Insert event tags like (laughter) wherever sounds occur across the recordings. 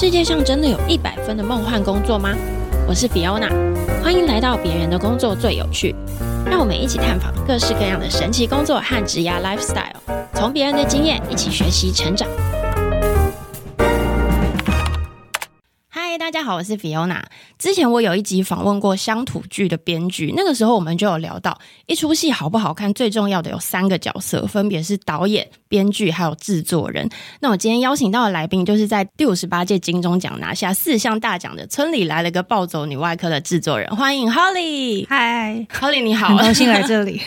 世界上真的有一百分的梦幻工作吗？我是 Fiona，欢迎来到别人的工作最有趣。让我们一起探访各式各样的神奇工作和职业 lifestyle，从别人的经验一起学习成长。好，我是 Fiona。之前我有一集访问过乡土剧的编剧，那个时候我们就有聊到，一出戏好不好看，最重要的有三个角色，分别是导演、编剧还有制作人。那我今天邀请到的来宾，就是在第五十八届金钟奖拿下四项大奖的《村里来了个暴走女外科》的制作人，欢迎 Holly。嗨，Holly 你好，很高兴来这里。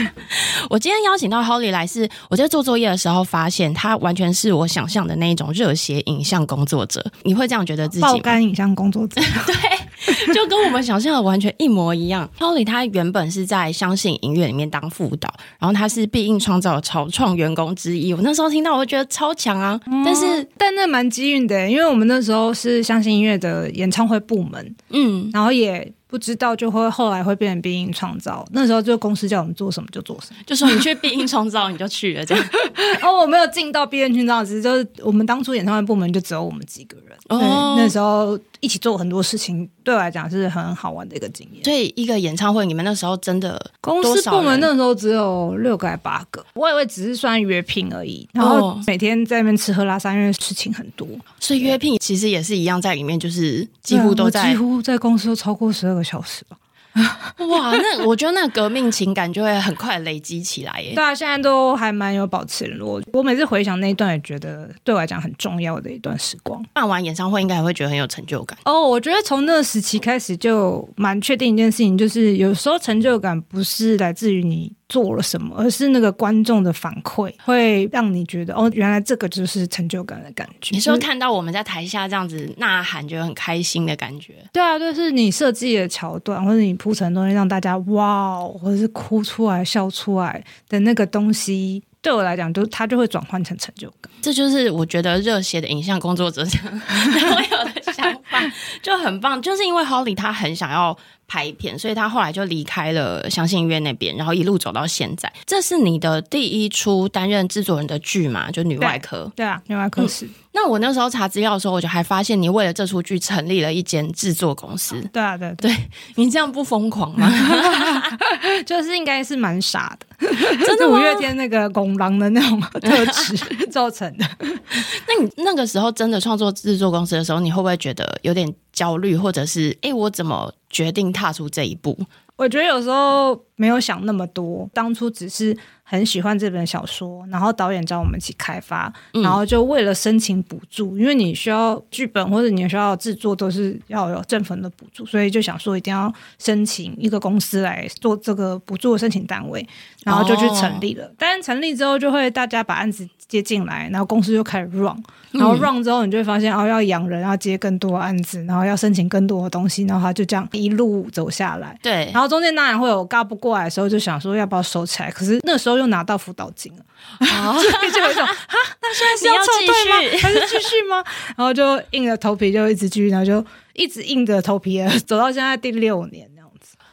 (laughs) 我今天邀请到 Holly 来，是我在做作业的时候发现，她完全是我想象的那一种热血影像工作者。你会这样觉得自己像工作者，(laughs) 对，就跟我们想象的完全一模一样。(laughs) Holly 他原本是在相信音乐里面当副导，然后他是必应创造的潮创员工之一。我那时候听到，我就觉得超强啊！嗯、但是，但那蛮机运的，因为我们那时候是相信音乐的演唱会部门，嗯，然后也。不知道就会后来会变成必应创造，那时候就公司叫我们做什么就做什么，就说你去必应创造你就去了这样。(laughs) 哦，我没有进到必应创造，只是就是我们当初演唱会部门就只有我们几个人，哦，那时候一起做很多事情，对我来讲是很好玩的一个经验。所以一个演唱会，你们那时候真的公司部门那时候只有六个还八个，我以为只是算约聘而已，然后每天在那边吃喝拉撒，因为事情很多，所以约聘其实也是一样，在里面就是几乎都在，几乎在公司都超过十二个小时吧。(laughs) 哇，那我觉得那个革命情感就会很快累积起来耶。对啊，现在都还蛮有保持联络。我每次回想那一段，也觉得对我来讲很重要的一段时光。办完演唱会，应该还会觉得很有成就感。哦，我觉得从那个时期开始就蛮确定一件事情，就是有时候成就感不是来自于你。做了什么，而是那个观众的反馈，会让你觉得哦，原来这个就是成就感的感觉。你说看到我们在台下这样子呐喊，觉得很开心的感觉。对啊，就是你设计的桥段，或者你铺成的东西，让大家哇，或者是哭出来、笑出来的那个东西，对我来讲，就它就会转换成成就感。这就是我觉得热血的影像工作者这样会有的想法，就很棒。就是因为 Holly 他很想要。拍片，所以他后来就离开了相信音乐那边，然后一路走到现在。这是你的第一出担任制作人的剧嘛？就女外科。对，对啊，女外科是。嗯那我那时候查资料的时候，我就还发现你为了这出剧成立了一间制作公司。对啊，对对，你这样不疯狂吗？(laughs) 就是应该是蛮傻的，(laughs) 真的五月天那个拱狼的那种 (laughs) 特质造成的。那你那个时候真的创作制作公司的时候，你会不会觉得有点焦虑，或者是哎，我怎么决定踏出这一步？我觉得有时候没有想那么多，当初只是很喜欢这本小说，然后导演找我们一起开发，然后就为了申请补助，嗯、因为你需要剧本或者你需要制作都是要有政府的补助，所以就想说一定要申请一个公司来做这个补助的申请单位，然后就去成立了。哦、但是成立之后，就会大家把案子接进来，然后公司就开始 run。然后 run 之后，你就会发现哦，要养人，要接更多案子，然后要申请更多的东西，然后他就这样一路走下来。对，然后中间当然会有嘎不过来的时候，就想说要不要收起来。可是那时候又拿到辅导金了，哦、(laughs) 就有一种哈，那现在是要撤退吗？还是继续吗？然后就硬着头皮就一直继续，然后就一直硬着头皮走到现在第六年。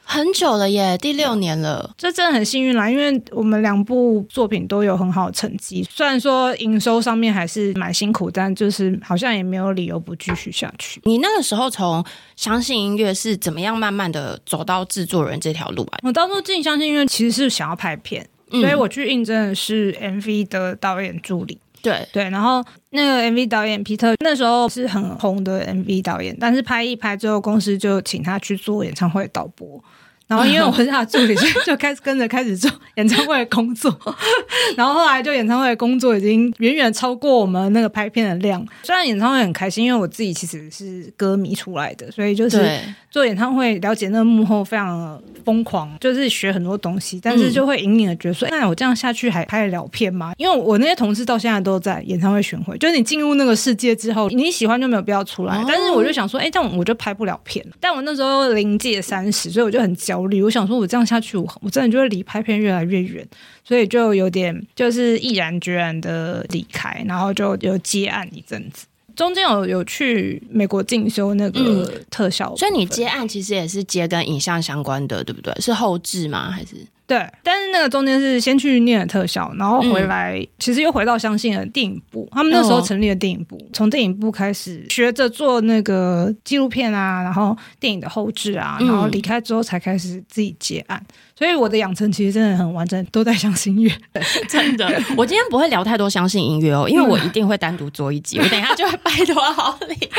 很久了耶，第六年了，这真的很幸运啦，因为我们两部作品都有很好的成绩。虽然说营收上面还是蛮辛苦，但就是好像也没有理由不继续下去。你那个时候从相信音乐是怎么样慢慢的走到制作人这条路啊？我当初进相信音乐其实是想要拍片，嗯、所以我去应征的是 MV 的导演助理。对对，然后那个 MV 导演皮特那时候是很红的 MV 导演，但是拍一拍之后，公司就请他去做演唱会导播。然后因为我是他助理，就就开始跟着开始做演唱会的工作。(laughs) 然后后来就演唱会的工作已经远远超过我们那个拍片的量。虽然演唱会很开心，因为我自己其实是歌迷出来的，所以就是做演唱会了解那个幕后非常疯狂，就是学很多东西。但是就会隐隐的觉得说，那我这样下去还拍得了片吗？因为我那些同事到现在都在演唱会巡回，就是你进入那个世界之后，你喜欢就没有必要出来。但是我就想说，哎，这样我就拍不了片。但我那时候临界三十，所以我就很焦。焦虑，我想说，我这样下去，我我真的就会离拍片越来越远，所以就有点就是毅然决然的离开，然后就有接案一阵子，中间有有去美国进修那个特效，所以你接案其实也是接跟影像相关的，对不对？是后置吗？还是？对，但是那个中间是先去念了特效，然后回来，嗯、其实又回到相信了电影部。他们那时候成立了电影部，从、哦、电影部开始学着做那个纪录片啊，然后电影的后制啊，然后离开之后才开始自己接案。嗯所以我的养成其实真的很完整，都在相信音乐。(laughs) 真的，(laughs) 我今天不会聊太多相信音乐哦，因为 (laughs) 我一定会单独做一集，我等一下就会拜托好你，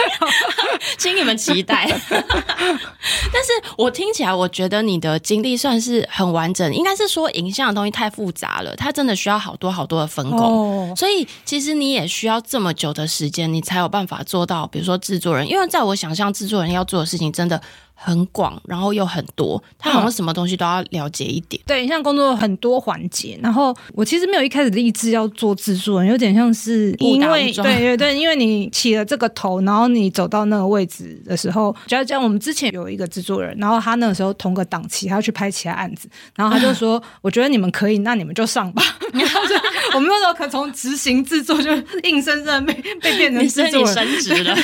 请你们期待。但是我听起来，我觉得你的经历算是很完整，应该是说影像的东西太复杂了，它真的需要好多好多的分工。Oh. 所以其实你也需要这么久的时间，你才有办法做到，比如说制作人，因为在我想象，制作人要做的事情真的。很广，然后又很多，他好像什么东西都要了解一点。嗯、对，像工作很多环节，然后我其实没有一开始立志要做制作人，有点像是因为对对对，因为你起了这个头，然后你走到那个位置的时候，就要讲我们之前有一个制作人，然后他那个时候同个档期，他要去拍其他案子，然后他就说：“ (laughs) 我觉得你们可以，那你们就上吧。” (laughs) 我们那时候可从执行制作就硬生生被被变成制作人，升职了，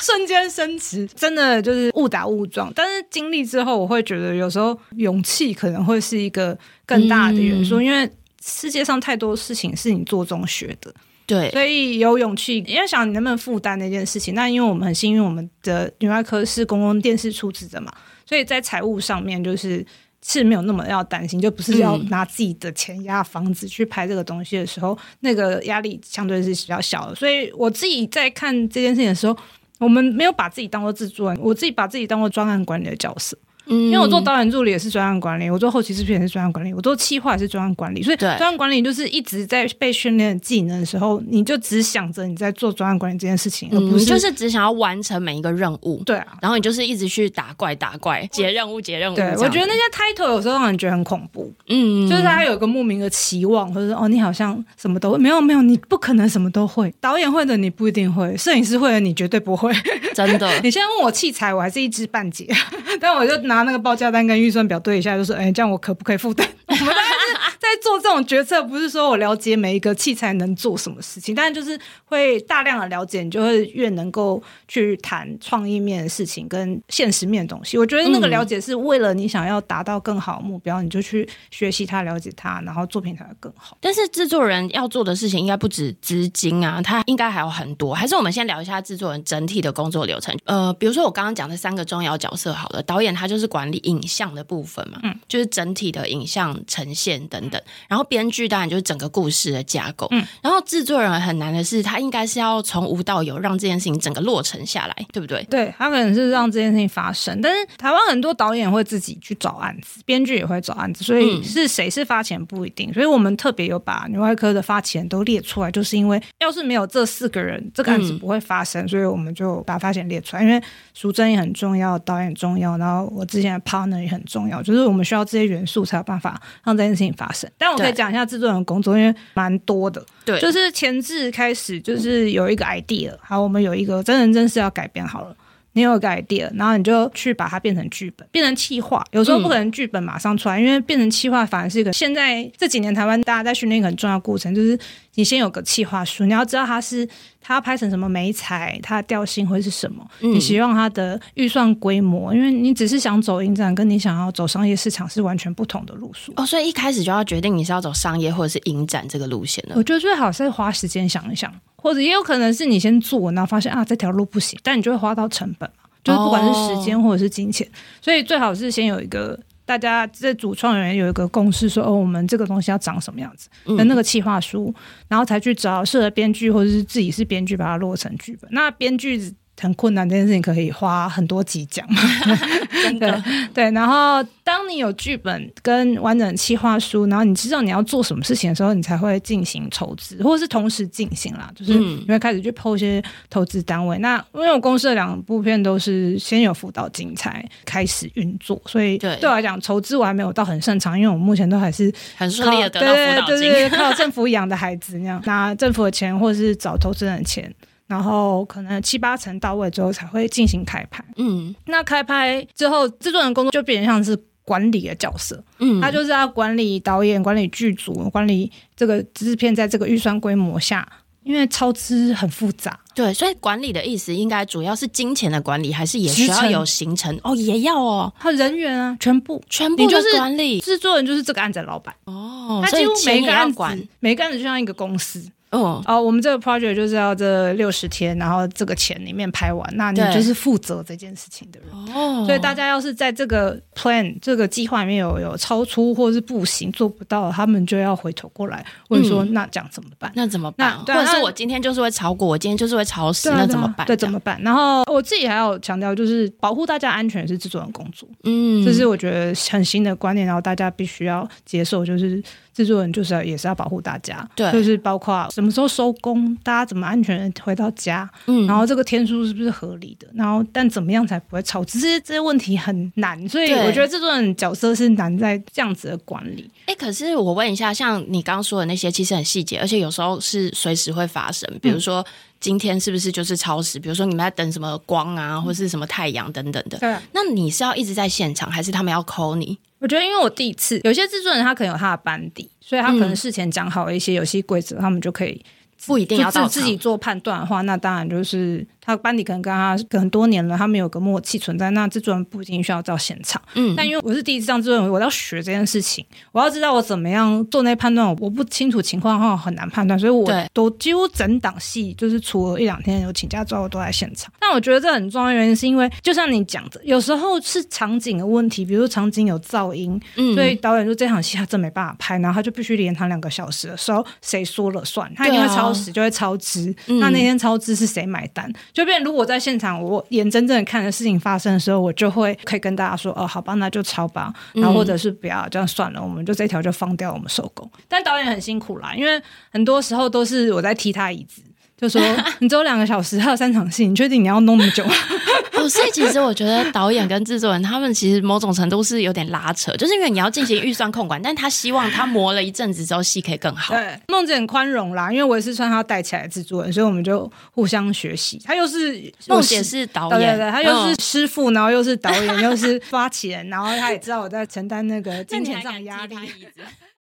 瞬间升职，真的就是误打误撞。但是经历之后，我会觉得有时候勇气可能会是一个更大的元素，嗯、因为世界上太多事情是你做中学的。对，所以有勇气，因为想你能不能负担那件事情。那因为我们很幸运，我们的女外科是公共电视出资的嘛，所以在财务上面就是是没有那么要担心，就不是要拿自己的钱压房子去拍这个东西的时候，嗯、那个压力相对是比较小的。所以我自己在看这件事情的时候。我们没有把自己当做制作人，我自己把自己当做专案管理的角色。因为我做导演助理也是专案管理，我做后期制片也是专案管理，我做企划也是专案管理，所以专案管理就是一直在被训练的技能的时候，你就只想着你在做专案管理这件事情，而不是、嗯、就是只想要完成每一个任务。对啊，然后你就是一直去打怪打怪，接任务接任务。对，我觉得那些 title 有时候让人觉得很恐怖。嗯，就是他有一个莫名的期望，或者说哦，你好像什么都会没有没有，你不可能什么都会。导演会的你不一定会，摄影师会的你绝对不会。真的，(laughs) 你现在问我器材，我还是一知半解，(laughs) 但我就拿那个报价单跟。预算表对一下，就是哎，这样我可不可以负担？(laughs) 我们大概是在做这种决策，不是说我了解每一个器材能做什么事情，但是就是会大量的了解，你就会越能够去谈创意面的事情跟现实面的东西。我觉得那个了解是为了你想要达到更好的目标，你就去学习它，了解它，然后作品才会更好。但是制作人要做的事情应该不止资金啊，他应该还有很多。还是我们先聊一下制作人整体的工作流程。呃，比如说我刚刚讲的三个重要角色，好了，导演他就是管理影像的部分嘛，嗯，就是整体的影像呈现等等。然后编剧当然就是整个故事的架构，嗯，然后制作人很难的是，他应该是要从无到有，让这件事情整个落成下来，对不对？对，他可能是让这件事情发生。但是台湾很多导演会自己去找案子，编剧也会找案子，所以是谁是发钱不一定。所以我们特别有把女外科的发钱都列出来，就是因为要是没有这四个人，这个案子不会发生，所以我们就把发钱列出来。因为淑珍也很重要，导演重要，然后我之前的 partner 也很重要，就是我们需要这些元素才有办法让这件事情发生。但我可以讲一下制作人的工作，因为蛮多的。对，就是前置开始，就是有一个 idea，好，我们有一个真人真事要改编好了。你有一个 idea，然后你就去把它变成剧本，变成企划。有时候不可能剧本马上出来，嗯、因为变成企划反而是一个现在这几年台湾大家在训练一个很重要的过程，就是你先有个企划书，你要知道它是它要拍成什么美材，它的调性会是什么，嗯、你希望它的预算规模，因为你只是想走影展，跟你想要走商业市场是完全不同的路数。哦，所以一开始就要决定你是要走商业或者是影展这个路线的。我觉得最好是花时间想一想。或者也有可能是你先做，然后发现啊这条路不行，但你就会花到成本嘛，就是不管是时间或者是金钱，哦、所以最好是先有一个大家在主创人员有一个共识说，说哦我们这个东西要长什么样子的那个企划书，嗯、然后才去找适合编剧或者是自己是编剧把它落成剧本。那编剧。很困难这件事情可以花很多集讲，(laughs) 真的对，对。然后当你有剧本跟完整的企划书，然后你知道你要做什么事情的时候，你才会进行筹资，或者是同时进行啦。就是你会开始去 PO 一些投资单位。嗯、那因为我公司的两部片都是先有辅导金才开始运作，所以对我来讲筹资我还没有到很擅长，因为我目前都还是很顺利的得到辅导金，对，靠政府养的孩子那样拿政府的钱，或者是找投资人的钱。然后可能七八成到位之后才会进行开拍。嗯，那开拍之后，制作人工作就变成像是管理的角色。嗯，他就是要管理导演、管理剧组、管理这个制片在这个预算规模下因为超支很复杂。对，所以管理的意思应该主要是金钱的管理，还是也需要有行程哦？也要哦，还有人员啊，全部全部就是管理。制作人就是这个案子的老板哦，他几乎每个案子，每个案子就像一个公司。哦哦，我们这个 project 就是要这六十天，然后这个钱里面拍完，那你就是负责这件事情的人。哦，所以大家要是在这个 plan 这个计划里面有有超出或是不行做不到，他们就要回头过来问说，嗯、那这样怎么办？那怎么办？或者是我今天就是会超过，我今天就是会超时，那怎么办？对，怎么办？然后我自己还要强调，就是保护大家安全是制作人工作。嗯，这是我觉得很新的观念，然后大家必须要接受，就是。制作人就是要也是要保护大家，对，就是包括什么时候收工，大家怎么安全回到家，嗯，然后这个天数是不是合理的，然后但怎么样才不会超支？这些这些问题很难，所以我觉得制作人角色是难在这样子的管理。哎，可是我问一下，像你刚刚说的那些，其实很细节，而且有时候是随时会发生，比如说。嗯今天是不是就是超时？比如说你们在等什么光啊，或是什么太阳等等的。对。那你是要一直在现场，还是他们要 call 你？我觉得，因为我第一次，有些制作人他可能有他的班底，所以他可能事前讲好一些游戏规则，他们就可以不一定要自自己做判断的话，那当然就是。他班底可能跟他很多年了，他们有个默契存在。那制作人不一定需要到现场，嗯，但因为我是第一次当制作人，我要学这件事情，我要知道我怎么样做那判断。我不清楚情况的话，很难判断，所以我都几乎整档戏就是除了一两天有请假之后，都在现场。但我觉得这很重要的原因是因为，就像你讲的，有时候是场景的问题，比如说场景有噪音，嗯，所以导演说这场戏他真没办法拍，然后他就必须连场两个小时的时候，谁说了算？他一定会超时，就会超支。嗯，那那天超支是谁买单？就变，如果在现场，我眼睁睁的看着事情发生的时候，我就会可以跟大家说：“哦，好吧，那就超吧。”然后或者是不要这样算了，我们就这条就放掉，我们收工。但导演很辛苦啦，因为很多时候都是我在踢他椅子。就说 (laughs) 你只有两个小时，还有三场戏，你确定你要弄那么久？(laughs) 哦，所以其实我觉得导演跟制作人他们其实某种程度是有点拉扯，就是因为你要进行预算控管，但他希望他磨了一阵子之后戏可以更好。对，梦姐很宽容啦，因为我也是算他带起来的制作人，所以我们就互相学习。他又是梦姐是导演，对对对，他又是师傅，然后又是导演，又是发起人，然后他也知道我在承担那个金钱上的压力。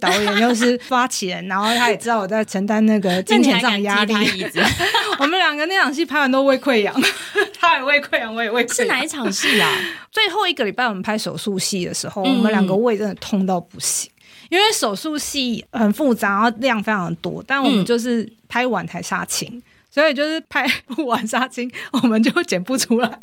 导演又是发起人，然后他也知道我在承担那个 (laughs) 金钱上的压力。(laughs) 我们两个那场戏拍完都胃溃疡，(laughs) 他也胃溃疡，我也胃溃疡。是哪一场戏啊？最后一个礼拜我们拍手术戏的时候，嗯、我们两个胃真的痛到不行，因为手术戏很复杂，然后量非常多，但我们就是拍完才杀青。所以就是拍不完杀青，(laughs) 我们就剪不出来。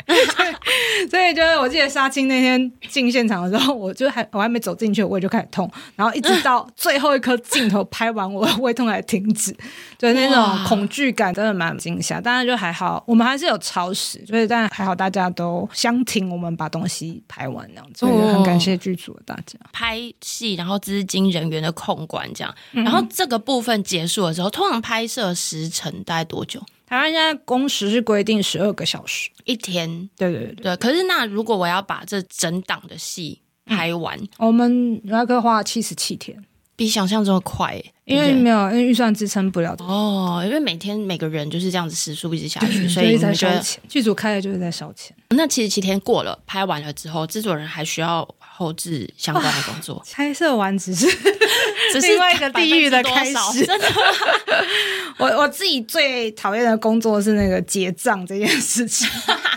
(laughs) 所以就是我记得杀青那天进现场的时候，我就还我还没走进去，我胃就开始痛，然后一直到最后一颗镜头拍完，我胃痛才停止。就是那种恐惧感真的蛮惊吓，当然就还好，我们还是有超时，所以但还好大家都相挺，我们把东西拍完这样子，所以很感谢剧组的大家。拍戏，然后资金人员的控管这样，然后这个部分结束的时候，通常拍摄时程大概多久？台湾现在工时是规定十二个小时。一天，对对对，对。可是那如果我要把这整档的戏拍完，嗯、我们那个花七十七天，比想象中的快，因为没有，因为预算支撑不了。哦，因为每天每个人就是这样子时速一直下去，所以在烧钱。剧组开的就是在烧钱。那其实七天过了，拍完了之后，制作人还需要后置相关的工作。(laughs) 拍摄完只是。只是 (laughs) 另外一个 (laughs) 地狱的开始。真的，我我自己最讨厌的工作是那个结账这件事情。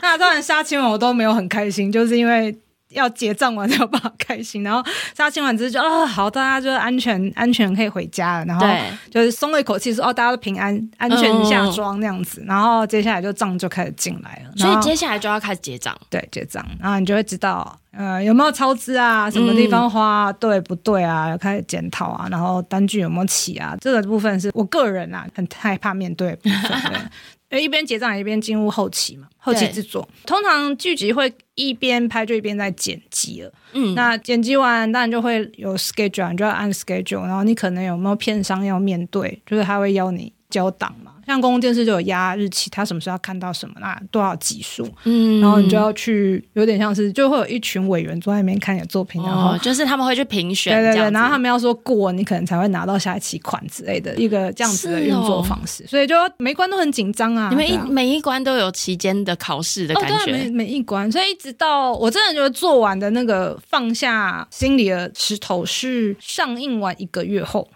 那当然杀青完我都没有很开心，就是因为要结账完才有办法开心。然后杀青完之后就啊、哦，好，大家就安全安全可以回家了。然后就是松了一口气，说哦，大家都平安安全下庄那样子。嗯、然后接下来就账就开始进来了，所以接下来就要开始结账。对，结账，然后你就会知道。呃，有没有超支啊？什么地方花、嗯、对不对啊？要开始检讨啊，然后单据有没有起啊？这个部分是我个人啊，很害怕面对的部分。对，(laughs) 因为一边结账一边进入后期嘛，后期制作。通常剧集会一边拍就一边在剪辑了。嗯，那剪辑完当然就会有 schedule，你就要按 schedule。然后你可能有没有片商要面对，就是他会邀你交档嘛。像公共电视就有压日期，他什么时候要看到什么，啦多少集数，嗯，然后你就要去，有点像是就会有一群委员坐在那边看你的作品，然后、哦、就是他们会去评选，对对对，然后他们要说过，你可能才会拿到下一期款之类的一个这样子的运作方式，哦、所以就每一关都很紧张啊，你们一、啊、每一关都有期间的考试的感觉，哦、对、啊，每每一关，所以一直到我真的觉得做完的那个放下心里的石头是上映完一个月后。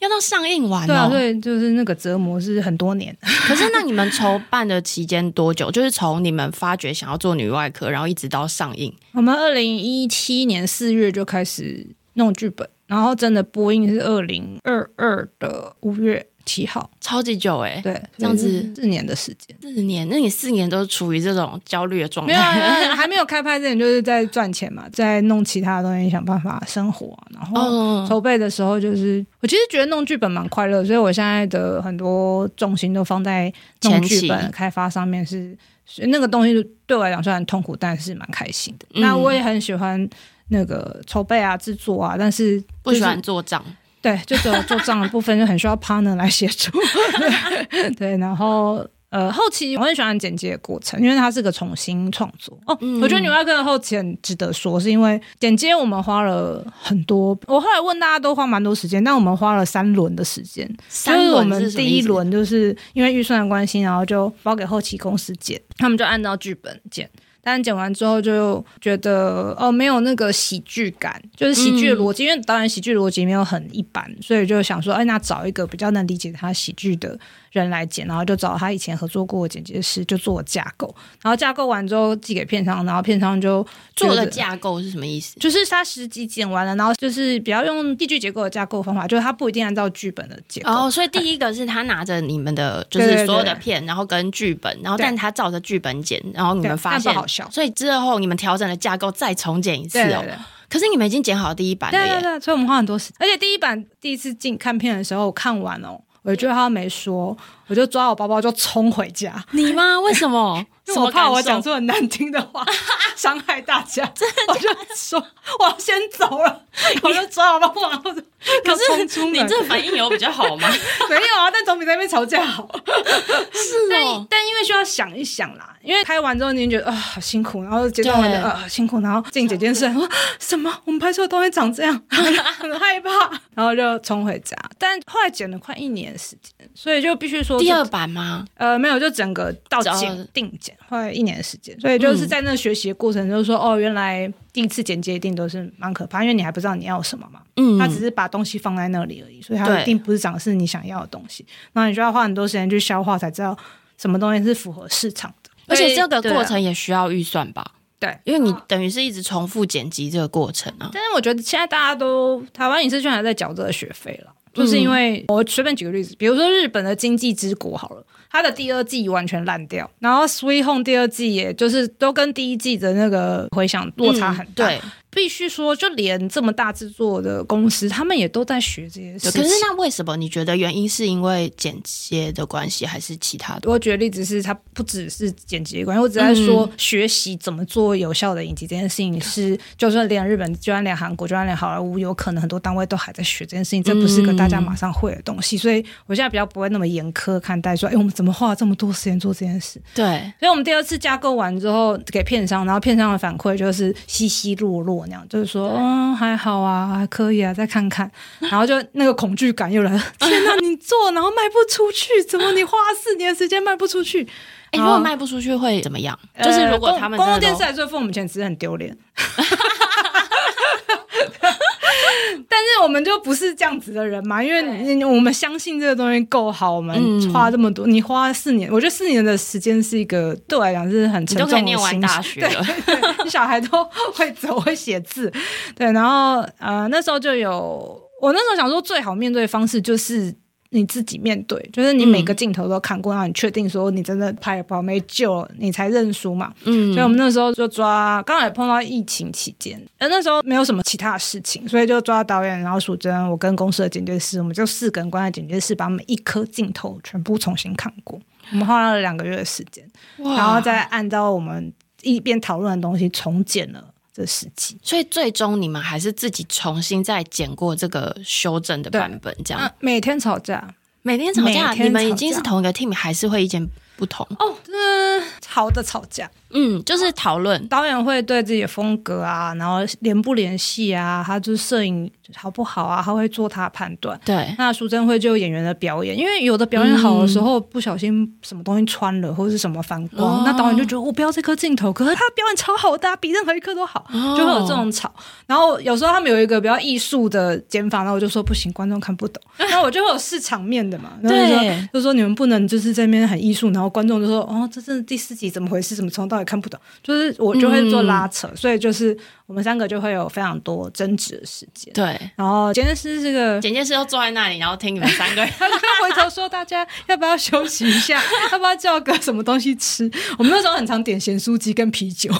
要到上映完，哦，对啊，对，就是那个折磨是很多年。(laughs) 可是那你们筹办的期间多久？就是从你们发觉想要做女外科，然后一直到上映。我们二零一七年四月就开始弄剧本，然后真的播映是二零二二的五月。七号，超级久哎、欸，对，这样子四年的时间，四年，那你四年都是处于这种焦虑的状态？没有、啊，(laughs) 还没有开拍之前就是在赚钱嘛，在弄其他的东西，想办法生活。然后筹备的时候，就是我其实觉得弄剧本蛮快乐，所以我现在的很多重心都放在弄剧本开发上面是，是那个东西对我来讲虽然痛苦，但是蛮开心的。嗯、那我也很喜欢那个筹备啊、制作啊，但是、就是、不喜欢做账。对，就只有做账的部分就很需要 partner 来协助。对，(laughs) 对，然后呃，后期我很喜欢剪接的过程，因为它是个重新创作。哦，嗯、我觉得女外科的后期很值得说，是因为剪接我们花了很多。我后来问大家都花蛮多时间，但我们花了三轮的时间。三轮我们第一轮就是因为预算的关系，然后就包给后期公司剪，他们就按照剧本剪。但剪完之后就觉得哦，没有那个喜剧感，就是喜剧的逻辑，嗯、因为导演喜剧逻辑没有很一般，所以就想说，哎，那找一个比较能理解他喜剧的人来剪，然后就找他以前合作过的剪接师，就做架构，然后架构完之后寄给片商，然后片商就做了架构是什么意思？就是他十集剪完了，然后就是比较用戏剧结构的架构方法，就是他不一定按照剧本的结构。哦，所以第一个是他拿着你们的就是所有的片，然后跟剧本，然后但他照着剧本剪，然后你们发现好笑，所以之后你们调整了架构，再重剪一次哦。对对对，可是你们已经剪好第一版了耶。对对对，所以我们花很多时间，而且第一版第一次进看片的时候，我看完哦。我觉得他没说，我就抓我包包就冲回家。你吗？为什么？(laughs) 因为我怕我讲出很难听的话，伤害大家。我就说我要先走了，(laughs) 我就抓我包包，然后就可是你这反应有比较好吗？(laughs) 没有啊，但总比在那边吵架好。是哦，但因为需要想一想啦，因为拍完之后你觉得啊好辛苦，然后阶段完的啊辛苦，然后静姐件事说什么？我们拍摄的东西长这样，很害怕，然后就冲回家。但后来剪了快一年。时间，所以就必须说第二版吗？呃，没有，就整个到剪定剪，花了一年的时间。所以就是在那学习的过程，就是说，嗯、哦，原来第一次剪接一定都是蛮可怕，因为你还不知道你要什么嘛。嗯，他只是把东西放在那里而已，所以他一定不是长的是你想要的东西。那你就要花很多时间去消化，才知道什么东西是符合市场的。而且这个过程也需要预算吧？对，因为你等于是一直重复剪辑这个过程啊。但是我觉得现在大家都台湾影视圈还在缴这个学费了。就是因为我随便举个例子，比如说日本的《经济之国》好了，它的第二季完全烂掉，然后《Sweet Home》第二季也就是都跟第一季的那个回响落差很大。嗯，对。必须说，就连这么大制作的公司，他们也都在学这些事情。可是，那为什么你觉得原因是因为剪接的关系，还是其他的？我举的例子是，它不只是剪辑的关系。我只在说学习怎么做有效的影集这件事情是，就算连日本，就算连韩国，就算连好莱坞，有可能很多单位都还在学这件事情。这不是个大家马上会的东西，所以我现在比较不会那么严苛看待说，哎，我们怎么花了这么多时间做这件事？对。所以我们第二次架构完之后给片商，然后片商的反馈就是稀稀落落那样，就是说。嗯，还好啊，还可以啊，再看看，(laughs) 然后就那个恐惧感又来了。(laughs) 天哪，你做然后卖不出去，怎么你花四年时间卖不出去？哎，如果卖不出去会怎么样？就是如果他们公共电视台做付我们钱，其实很丢脸。但是我们就不是这样子的人嘛，因为我们相信这个东西够好，我们花这么多，你花四年，我觉得四年的时间是一个对我来讲是很沉重的。你都可以念完大学了，对，(laughs) 对，你小孩都会走会写字，对，然后呃那时候就有，我那时候想说最好面对的方式就是。你自己面对，就是你每个镜头都看过，让你确定说你真的拍不好没救了，你才认输嘛。嗯，所以我们那时候就抓，刚好也碰到疫情期间，而那时候没有什么其他的事情，所以就抓导演，然后淑珍，我跟公司的剪接师，我们就四个人关在剪接室，把每一颗镜头全部重新看过。我们花了两个月的时间，哇然后再按照我们一边讨论的东西重剪了。这十集，所以最终你们还是自己重新再剪过这个修正的版本，这样。每天吵架，每天吵架，每天吵架你们已经是同一个 team，还是会意见不同？哦，嗯，吵的吵架。嗯，就是讨论导演会对自己的风格啊，然后联不联系啊，他就是摄影好不好啊，他会做他的判断。对，那淑珍会就演员的表演，因为有的表演好的时候，不小心什么东西穿了，或者是什么反光，嗯、那导演就觉得我不要这颗镜头，可是他的表演超好的，比任何一颗都好，哦、就会有这种吵。然后有时候他们有一个比较艺术的剪法，然后我就说不行，观众看不懂。(laughs) 然后我就会有试场面的嘛，然后就说就说你们不能就是在那边很艺术，然后观众就说哦，这真的第四集怎么回事？怎么从头到尾看不懂？就是。我就会做拉扯，嗯、所以就是我们三个就会有非常多争执的时间。对，然后剪接师这个剪接师又坐在那里，然后听你们三个人，他 (laughs) 回头说：“大家要不要休息一下？要不要叫个什么东西吃？”我们那时候很常点咸酥鸡跟啤酒，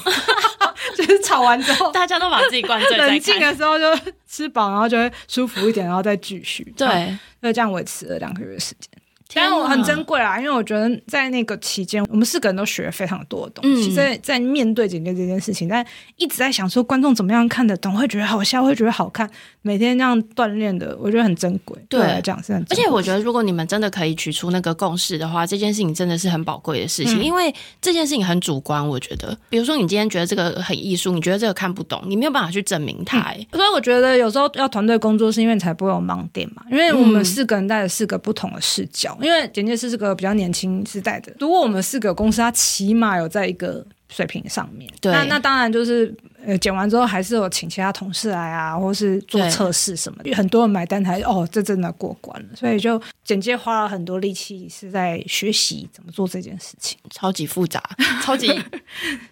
(laughs) 就是吵完之后，大家都把自己灌醉，冷静的时候就吃饱，然后就会舒服一点，然后再继续。对，就这样维持了两个月时间。但我很珍贵啊，因为我觉得在那个期间，我们四个人都学了非常多的东西。嗯、在在面对剪接这件事情，但一直在想说观众怎么样看得懂，会觉得好笑，会觉得好看。每天这样锻炼的，我觉得很珍贵。对，是很珍贵。而且我觉得，如果你们真的可以取出那个共识的话，这件事情真的是很宝贵的事情。嗯、因为这件事情很主观，我觉得。比如说，你今天觉得这个很艺术，你觉得这个看不懂，你没有办法去证明它。嗯、所以我觉得有时候要团队工作，是因为才不会有盲点嘛。因为我们四个人带着四个不同的视角，嗯、因为简介是这。个比较年轻时代的，如果我们四个公司，它起码有在一个水平上面，对，那那当然就是。呃，剪完之后还是有请其他同事来啊，或是做测试什么的，对很多人买单才哦，这真的过关了。所以就简介花了很多力气，是在学习怎么做这件事情，超级复杂，(laughs) 超级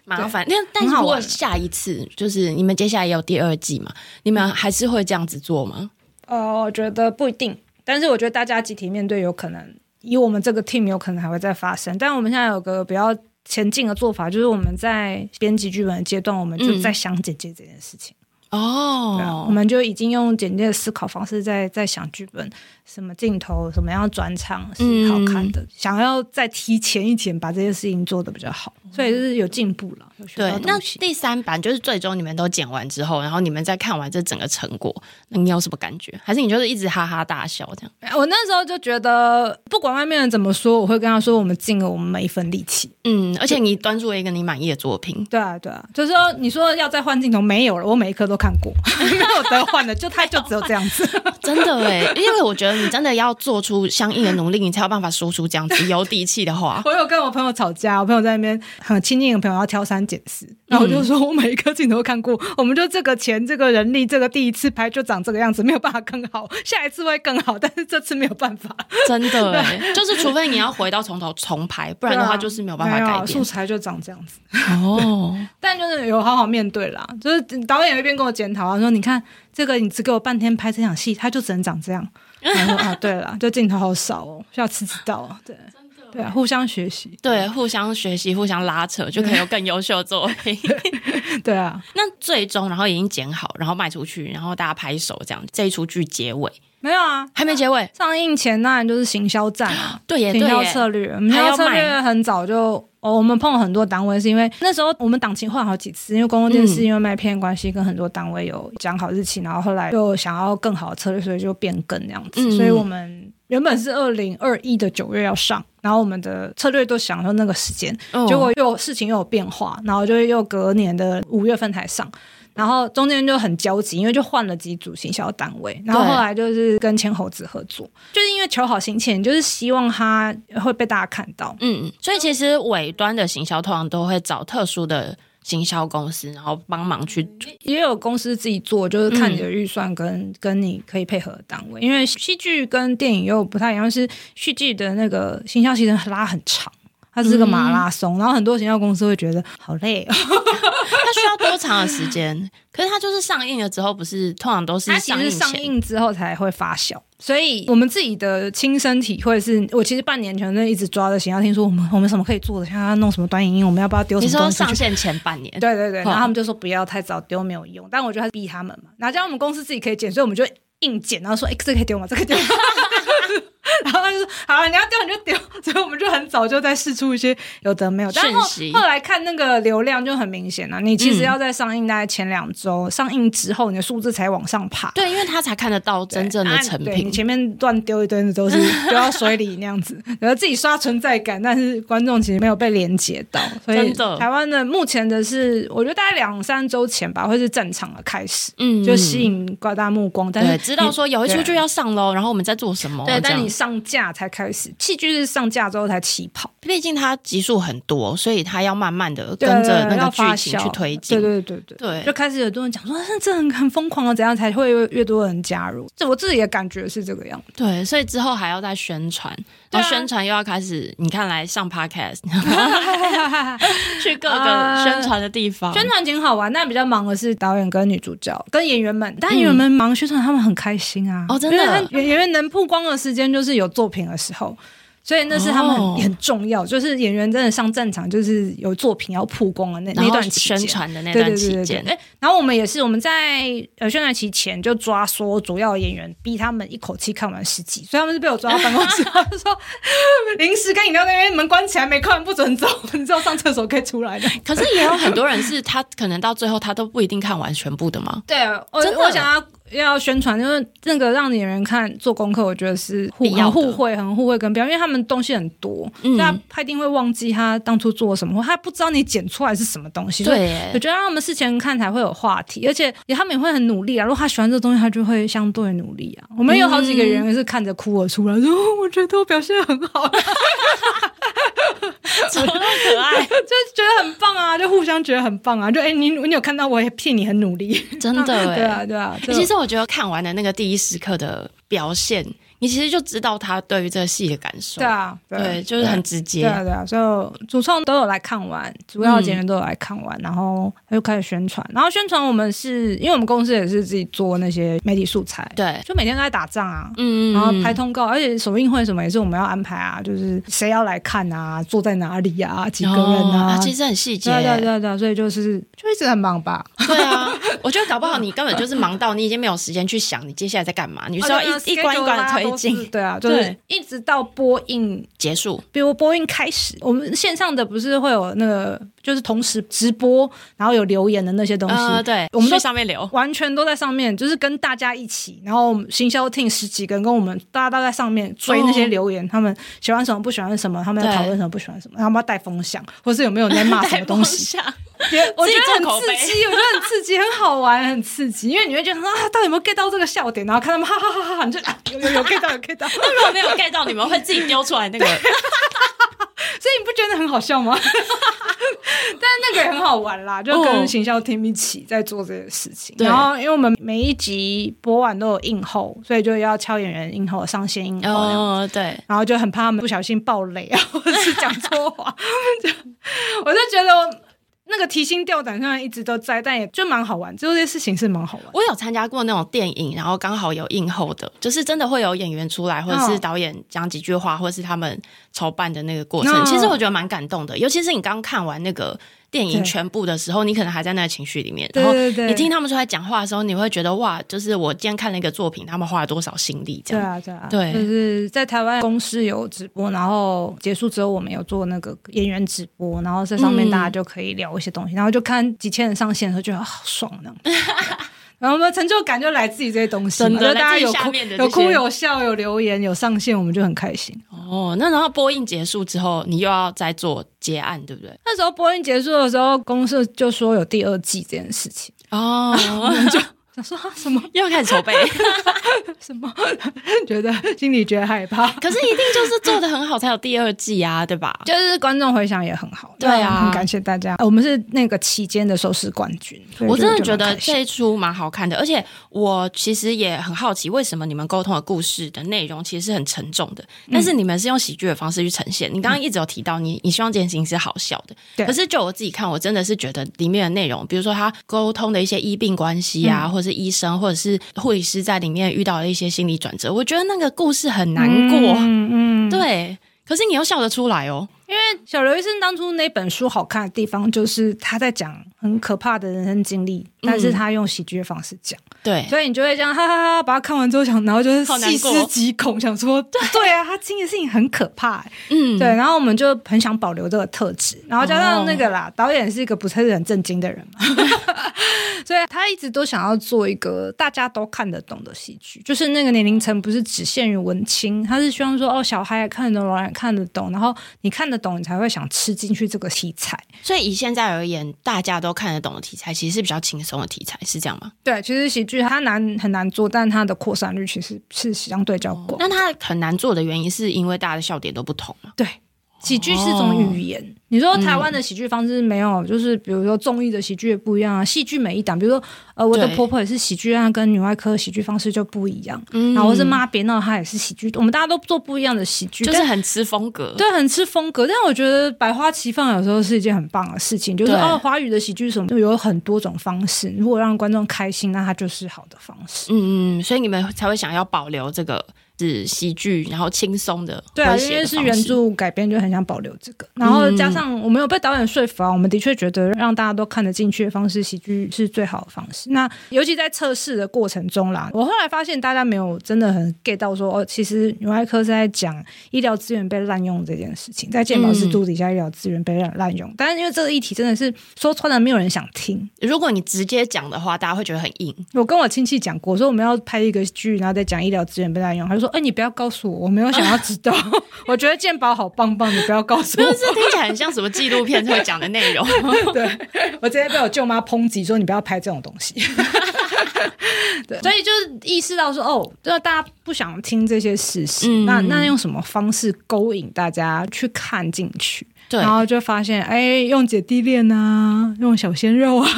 麻烦。那但是如果下一次就是你们接下来也有第二季嘛，你们还是会这样子做吗？呃，我觉得不一定，但是我觉得大家集体面对有可能，以我们这个 team 有可能还会再发生。但我们现在有个比较。前进的做法就是我们在编辑剧本的阶段，我们就在想剪接这件事情。哦、嗯啊，我们就已经用简介的思考方式在在想剧本。什么镜头，什么样转场是好看的？嗯、想要再提前一点把这些事情做得比较好，所以就是有进步了。对，那第三版就是最终你们都剪完之后，然后你们再看完这整个成果，那你有什么感觉？还是你就是一直哈哈大笑这样？我那时候就觉得，不管外面人怎么说，我会跟他说，我们尽了我们每一份力气。嗯，而且你端出了一个你满意的作品。对啊，对啊，就是说你说要再换镜头，没有了，我每一颗都看过，(laughs) 没有得换的，就他就只有这样子。(laughs) 真的哎，因为我觉得。你真的要做出相应的努力，你才有办法说出这样子有底气的话。(laughs) 我有跟我朋友吵架，我朋友在那边很亲近的朋友要挑三拣四，然后我就说我每一个镜头都看过，嗯、我们就这个钱、这个人力、这个第一次拍就长这个样子，没有办法更好，下一次会更好，但是这次没有办法。真的，(laughs) 对就是除非你要回到从头重拍，不然的话就是没有办法改变。啊、素材就长这样子哦，(laughs) 但就是有好好面对啦。就是导演有一边跟我检讨啊，说你看这个，你只给我半天拍这场戏，他就只能长这样。然后啊，对了，就镜头好少哦，下次知道哦，对，对啊，互相学习，对，互相学习，互相拉扯，就可以有更优秀的作品。(laughs) 对啊，(laughs) 那最终然后已经剪好，然后卖出去，然后大家拍手，这样这一出剧结尾。没有啊？还没结尾，上映前当然就是行销战啊，(gasps) 对耶，行销策略，行销策略很早就。哦，我们碰了很多单位，是因为那时候我们档期换好几次，因为公共电视因为卖片关系，跟很多单位有讲好日期，然后后来又想要更好的策略，所以就变更那样子。嗯、所以我们原本是二零二一的九月要上，然后我们的策略都想说那个时间，哦、结果又事情又有变化，然后就又隔年的五月份才上。然后中间就很焦急，因为就换了几组行销单位，然后后来就是跟千猴子合作，就是因为求好心切，就是希望他会被大家看到。嗯，所以其实尾端的行销通常都会找特殊的行销公司，然后帮忙去，也有公司自己做，就是看你的预算跟、嗯、跟你可以配合的单位。因为戏剧跟电影又不太一样，是戏剧的那个行销其实拉很长。它是个马拉松，嗯、然后很多行销公司会觉得好累，(laughs) 它需要多长的时间？可是它就是上映了之后，不是通常都是上映上映之后才会发酵。所以我们自己的亲身体会是，我其实半年前就一直抓着行销，听说我们我们什么可以做的，像他弄什么短影音，我们要不要丢什么东西？你说上线前半年，对对对，然后他们就说不要太早丢，没有用。但我觉得还是逼他们嘛，哪叫我们公司自己可以剪，所以我们就硬剪，然后说哎，这个可以丢吗？这个丢吗？(laughs) (laughs) 然后他就说：“好了，你要丢你就丢。(laughs) ”所以我们就很早就在试出一些有的没有。但后后来看那个流量就很明显了，你其实要在上映大概前两周、嗯、上映之后，你的数字才往上爬。对，因为他才看得到真正的成品。啊、你前面乱丢一堆的都是丢到水里那样子，然后自己刷存在感，但是观众其实没有被连接到。所以台湾的目前的是，我觉得大概两三周前吧，会是正常的开始，嗯，就吸引广大目光。但是知道说有一出剧要上喽，然后我们在做什么？对，但你。上架才开始，戏剧是上架之后才起跑。毕竟它集数很多，所以它要慢慢的跟着那个剧情去推进。对对对对对，就开始有多人讲说，这很很疯狂啊，怎样才会越，越多人加入？这我自己也感觉是这个样子。对，所以之后还要再宣传，然后宣传又要开始，你看来上 Podcast，(laughs) 去各个宣传的地方。宣传挺好玩，但比较忙的是导演跟女主角跟演员们。但演员们忙宣传，他们很开心啊。哦，真的，演员能曝光的时间就是。是有作品的时候，所以那是他们很、oh. 很重要。就是演员真的上战场，就是有作品要曝光的那那段宣传的那段期间。哎，然后我们也是我们在呃宣传期前就抓说主要演员，逼他们一口气看完十集，所以他们是被我抓到办公室，(laughs) 就说临时跟饮料那边门关起来，没看完不准走，你知道上厕所可以出来的。可是也有很多人是他可能到最后他都不一定看完全部的吗？对，我我想要。要宣传，就是那个让演员看做功课，我觉得是互很互惠，很互惠跟表，因为他们东西很多，嗯，他他一定会忘记他当初做了什么，或他不知道你剪出来是什么东西。对，我觉得让他们事前看才会有话题，而且也他们也会很努力啊。如果他喜欢这个东西，他就会相对努力啊。我们有好几个人是看着哭了出来，说、嗯、我觉得我表现很好，(laughs) 怎么那么可爱，(laughs) 就觉得很棒啊，就互相觉得很棒啊。就哎、欸，你你有看到我也替你很努力，真的，(laughs) 对啊对啊。其实我觉得看完的那个第一时刻的表现。你其实就知道他对于这个戏的感受，对啊，对，对就是很直接，对啊，对啊，所以主创都有来看完，主要演员都有来看完，嗯、然后他就开始宣传，然后宣传我们是因为我们公司也是自己做那些媒体素材，对，就每天都在打仗啊，嗯，然后拍通告，而且首映会什么也是我们要安排啊，就是谁要来看啊，坐在哪里啊，几个人啊，哦、其实很细节，对对对对，所以就是就一直很忙吧，对啊，我觉得搞不好你根本就是忙到你已经没有时间去想你接下来在干嘛，你需要一一关一关的推进，对啊，就。是，一直到播映结束，比如播映开始，我们线上的不是会有那个，就是同时直播，然后有留言的那些东西。呃、对，我们在上面留，完全都在上面，就是跟大家一起，然后行销 team 十几个人跟我们，大家都在上面追那些留言，哦、他们喜欢什么，不喜欢什么，他们要讨论什么，不喜欢什么，他们要带风向，或是有没有在骂什么东西。(laughs) (laughs) 我觉得很刺激，我觉得很刺激，很好玩，很刺激，因为你会觉得啊，到底有没有 get 到这个笑点？然后看他们哈哈哈哈哈，你就啊，有有有 get 到，有 get 到。那如果没有 get 到，你们会自己 (laughs) 丢出来那个？(laughs) 所以你不觉得很好笑吗？但那个也很好玩啦，就跟行销 team 一起在做这些事情。然后，因为我们每一集播完都有映后，所以就要敲演员映后上线映后。哦，对。然后就很怕他们不小心爆雷啊，或者是讲错话。就我就觉得。那个提心吊胆虽然一直都在，但也就蛮好玩。就这些事情是蛮好玩。我有参加过那种电影，然后刚好有映后的，就是真的会有演员出来，或者是导演讲几句话，或者是他们筹办的那个过程。其实我觉得蛮感动的，尤其是你刚看完那个。电影全部的时候，你可能还在那个情绪里面，然后你听他们出来讲话的时候，你会觉得哇，就是我今天看了一个作品，他们花了多少心力，这样。对啊，对啊，对，就是在台湾公司有直播，然后结束之后，我们有做那个演员直播，然后在上面大家就可以聊一些东西，然后就看几千人上线的时候，觉得好爽呢。(laughs) 然后我们成就感就来自于这些东西，真的，大家有哭有哭有笑有留言有上线，我们就很开心。哦，那然后播映结束之后，你又要再做结案，对不对？那时候播映结束的时候，公司就说有第二季这件事情哦，(laughs) 就。想说什么？(laughs) 又要开始筹备 (laughs) 什么？(laughs) 觉得心里觉得害怕。可是一定就是做的很好才有第二季啊，对吧？就是观众回响也很好。对啊，很感谢大家。我们是那个期间的收视冠军。我真的觉得这一出蛮好看的，而且我其实也很好奇，为什么你们沟通的故事的内容其实是很沉重的，但是你们是用喜剧的方式去呈现。你刚刚一直有提到你，你你希望这件事情是好笑的。对。可是就我自己看，我真的是觉得里面的内容，比如说他沟通的一些医病关系啊，或者是医生，或者是护理师在里面遇到了一些心理转折，我觉得那个故事很难过，嗯，嗯对。可是你又笑得出来哦，因为小刘医生当初那本书好看的地方，就是他在讲很可怕的人生经历，但是他用喜剧的方式讲，对，所以你就会这样哈哈哈，把它看完之后想，然后就是细思极恐，想说，对对啊，他经历的事情很可怕，欸，嗯，对，然后我们就很想保留这个特质，然后加上那个啦，导演是一个不是很正经的人嘛，(laughs) 所以他一直都想要做一个大家都看得懂的喜剧，就是那个年龄层不是只限于文青，他是希望说哦，小孩也看得懂，老人也看得懂，然后你看得懂，你才会想吃进去这个题材。所以以现在而言，大家都看得懂的题材，其实是比较轻松的题材，是这样吗？对，其实喜剧它难很难做，但它的扩散率其实是相对较广。那它很难做的原因，是因为大家的笑点都不同嘛？对。喜剧是种语言，哦、你说台湾的喜剧方式没有，嗯、就是比如说综艺的喜剧也不一样啊。戏剧每一档，比如说呃，我的婆婆也是喜剧，啊，跟女外科喜剧方式就不一样。嗯，然后我是妈别闹，她也是喜剧，我们大家都做不一样的喜剧，就是很吃风格，对，很吃风格。但我觉得百花齐放有时候是一件很棒的事情，就是哦，华语的喜剧什么就有很多种方式，如果让观众开心，那它就是好的方式。嗯嗯，所以你们才会想要保留这个。是喜剧，然后轻松的，对啊，因为是原著改编，就很想保留这个。然后加上我们有被导演说服啊，我们的确觉得让大家都看得进去的方式，喜剧是最好的方式。那尤其在测试的过程中啦，我后来发现大家没有真的很 get 到说，哦，其实女外科是在讲医疗资源被滥用这件事情，在健保制度底下医疗资源被滥滥用。嗯、但是因为这个议题真的是说穿了，没有人想听。如果你直接讲的话，大家会觉得很硬。我跟我亲戚讲过，说我们要拍一个剧，然后再讲医疗资源被滥用，他就说，哎，你不要告诉我。我没有想要知道，(laughs) 我觉得健保好棒棒，你不要告诉我。就是听起来很像什么纪录片会讲的内容。(laughs) 对，我直接被我舅妈抨击说，你不要拍这种东西。(laughs) 对，所以就是意识到说，哦，就是大家不想听这些事实，嗯、那那用什么方式勾引大家去看进去？对，然后就发现，哎，用姐弟恋啊，用小鲜肉啊，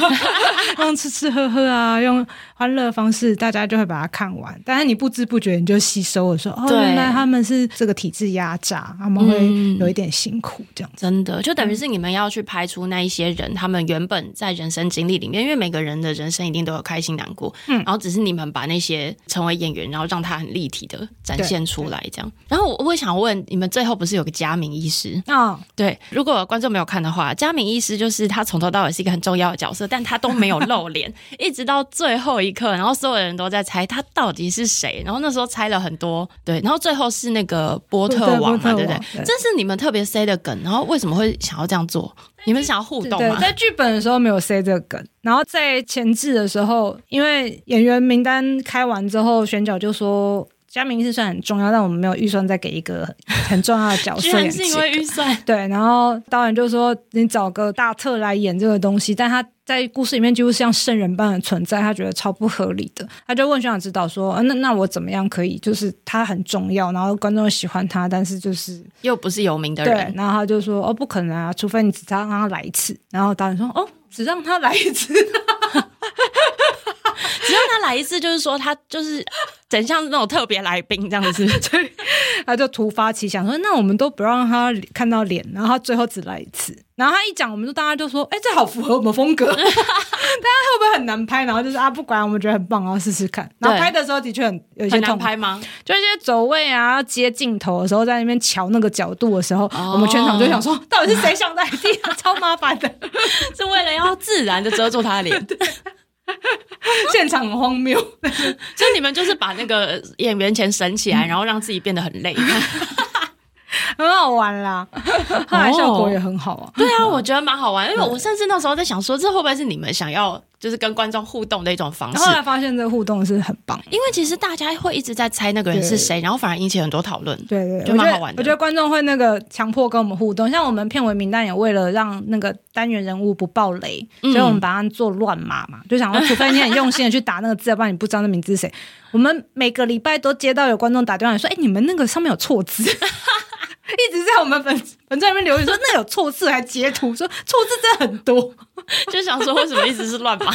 用吃吃喝喝啊，用欢乐方式，大家就会把它看完。但是你不知不觉你就吸收了说，说哦，原来他们是这个体制压榨，他们会有一点辛苦，这样子。真的，就等于是你们要去拍出那一些人，他们原本在人生经历里面，因为每个人的人生一定都有开心难过，嗯，然后只是你们把那些成为演员，然后让他很立体的展现出来，这样。然后我我想问，你们最后不是有个嘉明医师啊？哦、对。如果观众没有看的话，嘉明医师就是他从头到尾是一个很重要的角色，但他都没有露脸，(laughs) 一直到最后一刻，然后所有人都在猜他到底是谁。然后那时候猜了很多，对，然后最后是那个波特王嘛，对不对？这是你们特别塞的梗。然后为什么会想要这样做？你们想要互动吗？在剧本的时候没有塞这个梗，然后在前置的时候，因为演员名单开完之后，选角就说。嘉明是算很重要，但我们没有预算再给一个很重要的角色 (laughs) 演。是因为预算对，然后导演就说你找个大特来演这个东西，但他在故事里面几乎像圣人般的存在，他觉得超不合理的。他就问学长指导说：“啊、那那我怎么样可以？就是他很重要，然后观众喜欢他，但是就是又不是有名的人。”对，然后他就说：“哦，不可能啊，除非你只让他来一次。”然后导演说：“哦，只让他来一次。”只要他来一次，就是说他就是整像那种特别来宾这样子，(laughs) 所以他就突发奇想说：“那我们都不让他看到脸，然后他最后只来一次。”然后他一讲，我们就大家就说：“哎、欸，这好符合我们风格。(laughs) ”大家会不会很难拍？然后就是啊，不管我们觉得很棒，然后试试看。然后拍的时候的确很有些痛拍吗？就一些走位啊，要接镜头的时候，在那边瞧那个角度的时候，哦、我们全场就想说：到底是谁想在地啊？(laughs) 超麻烦的，(laughs) 是为了要自然的遮住他的脸。对 (laughs) 现场很荒谬，(laughs) 所以你们就是把那个演员钱省起来，然后让自己变得很累。(laughs) 很好玩啦，后来效果也很好啊。对啊，我觉得蛮好玩，因为我甚至那时候在想说，这会不会是你们想要就是跟观众互动的一种方式？后来发现这个互动是很棒，因为其实大家会一直在猜那个人是谁，然后反而引起很多讨论。对对，就蛮好玩的。我觉得观众会那个强迫跟我们互动，像我们片尾名单也为了让那个单元人物不爆雷，所以我们把它做乱码嘛，就想说，除非你很用心的去打那个字，要不然你不知道那名字是谁。我们每个礼拜都接到有观众打电话说：“哎，你们那个上面有错字。(laughs) ” (laughs) 一直在我们粉粉专里面留言说，那有错字，还截图说错字真的很多，(laughs) 就想说为什么一直是乱码？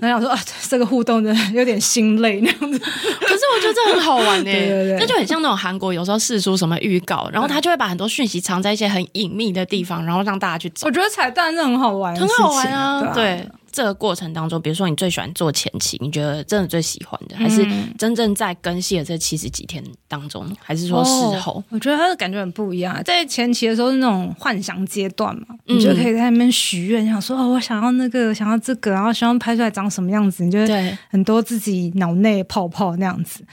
然后想说啊，这个互动真的有点心累那样子。(laughs) 可是我觉得这很好玩呢，对对对，那就很像那种韩国有时候试出什么预告，然后他就会把很多讯息藏在一些很隐秘的地方，然后让大家去找。我觉得彩蛋是很好玩，很好玩啊，对。这个过程当中，比如说你最喜欢做前期，你觉得真的最喜欢的，还是真正在更新的这七十几天当中，还是说事后？哦、我觉得他的感觉很不一样。在前期的时候是那种幻想阶段嘛，你就可以在那边许愿，想说哦，我想要那个，想要这个，然后希望拍出来长什么样子，你就对很多自己脑内泡泡那样子。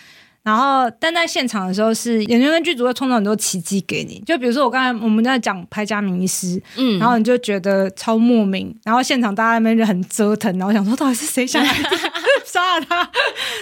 然后，但在现场的时候，是演员跟剧组会创造很多奇迹给你。就比如说，我刚才我们在讲拍家迷思，嗯，然后你就觉得超莫名，然后现场大家那边就很折腾，然后想说到底是谁想来 (laughs) (laughs) 杀了他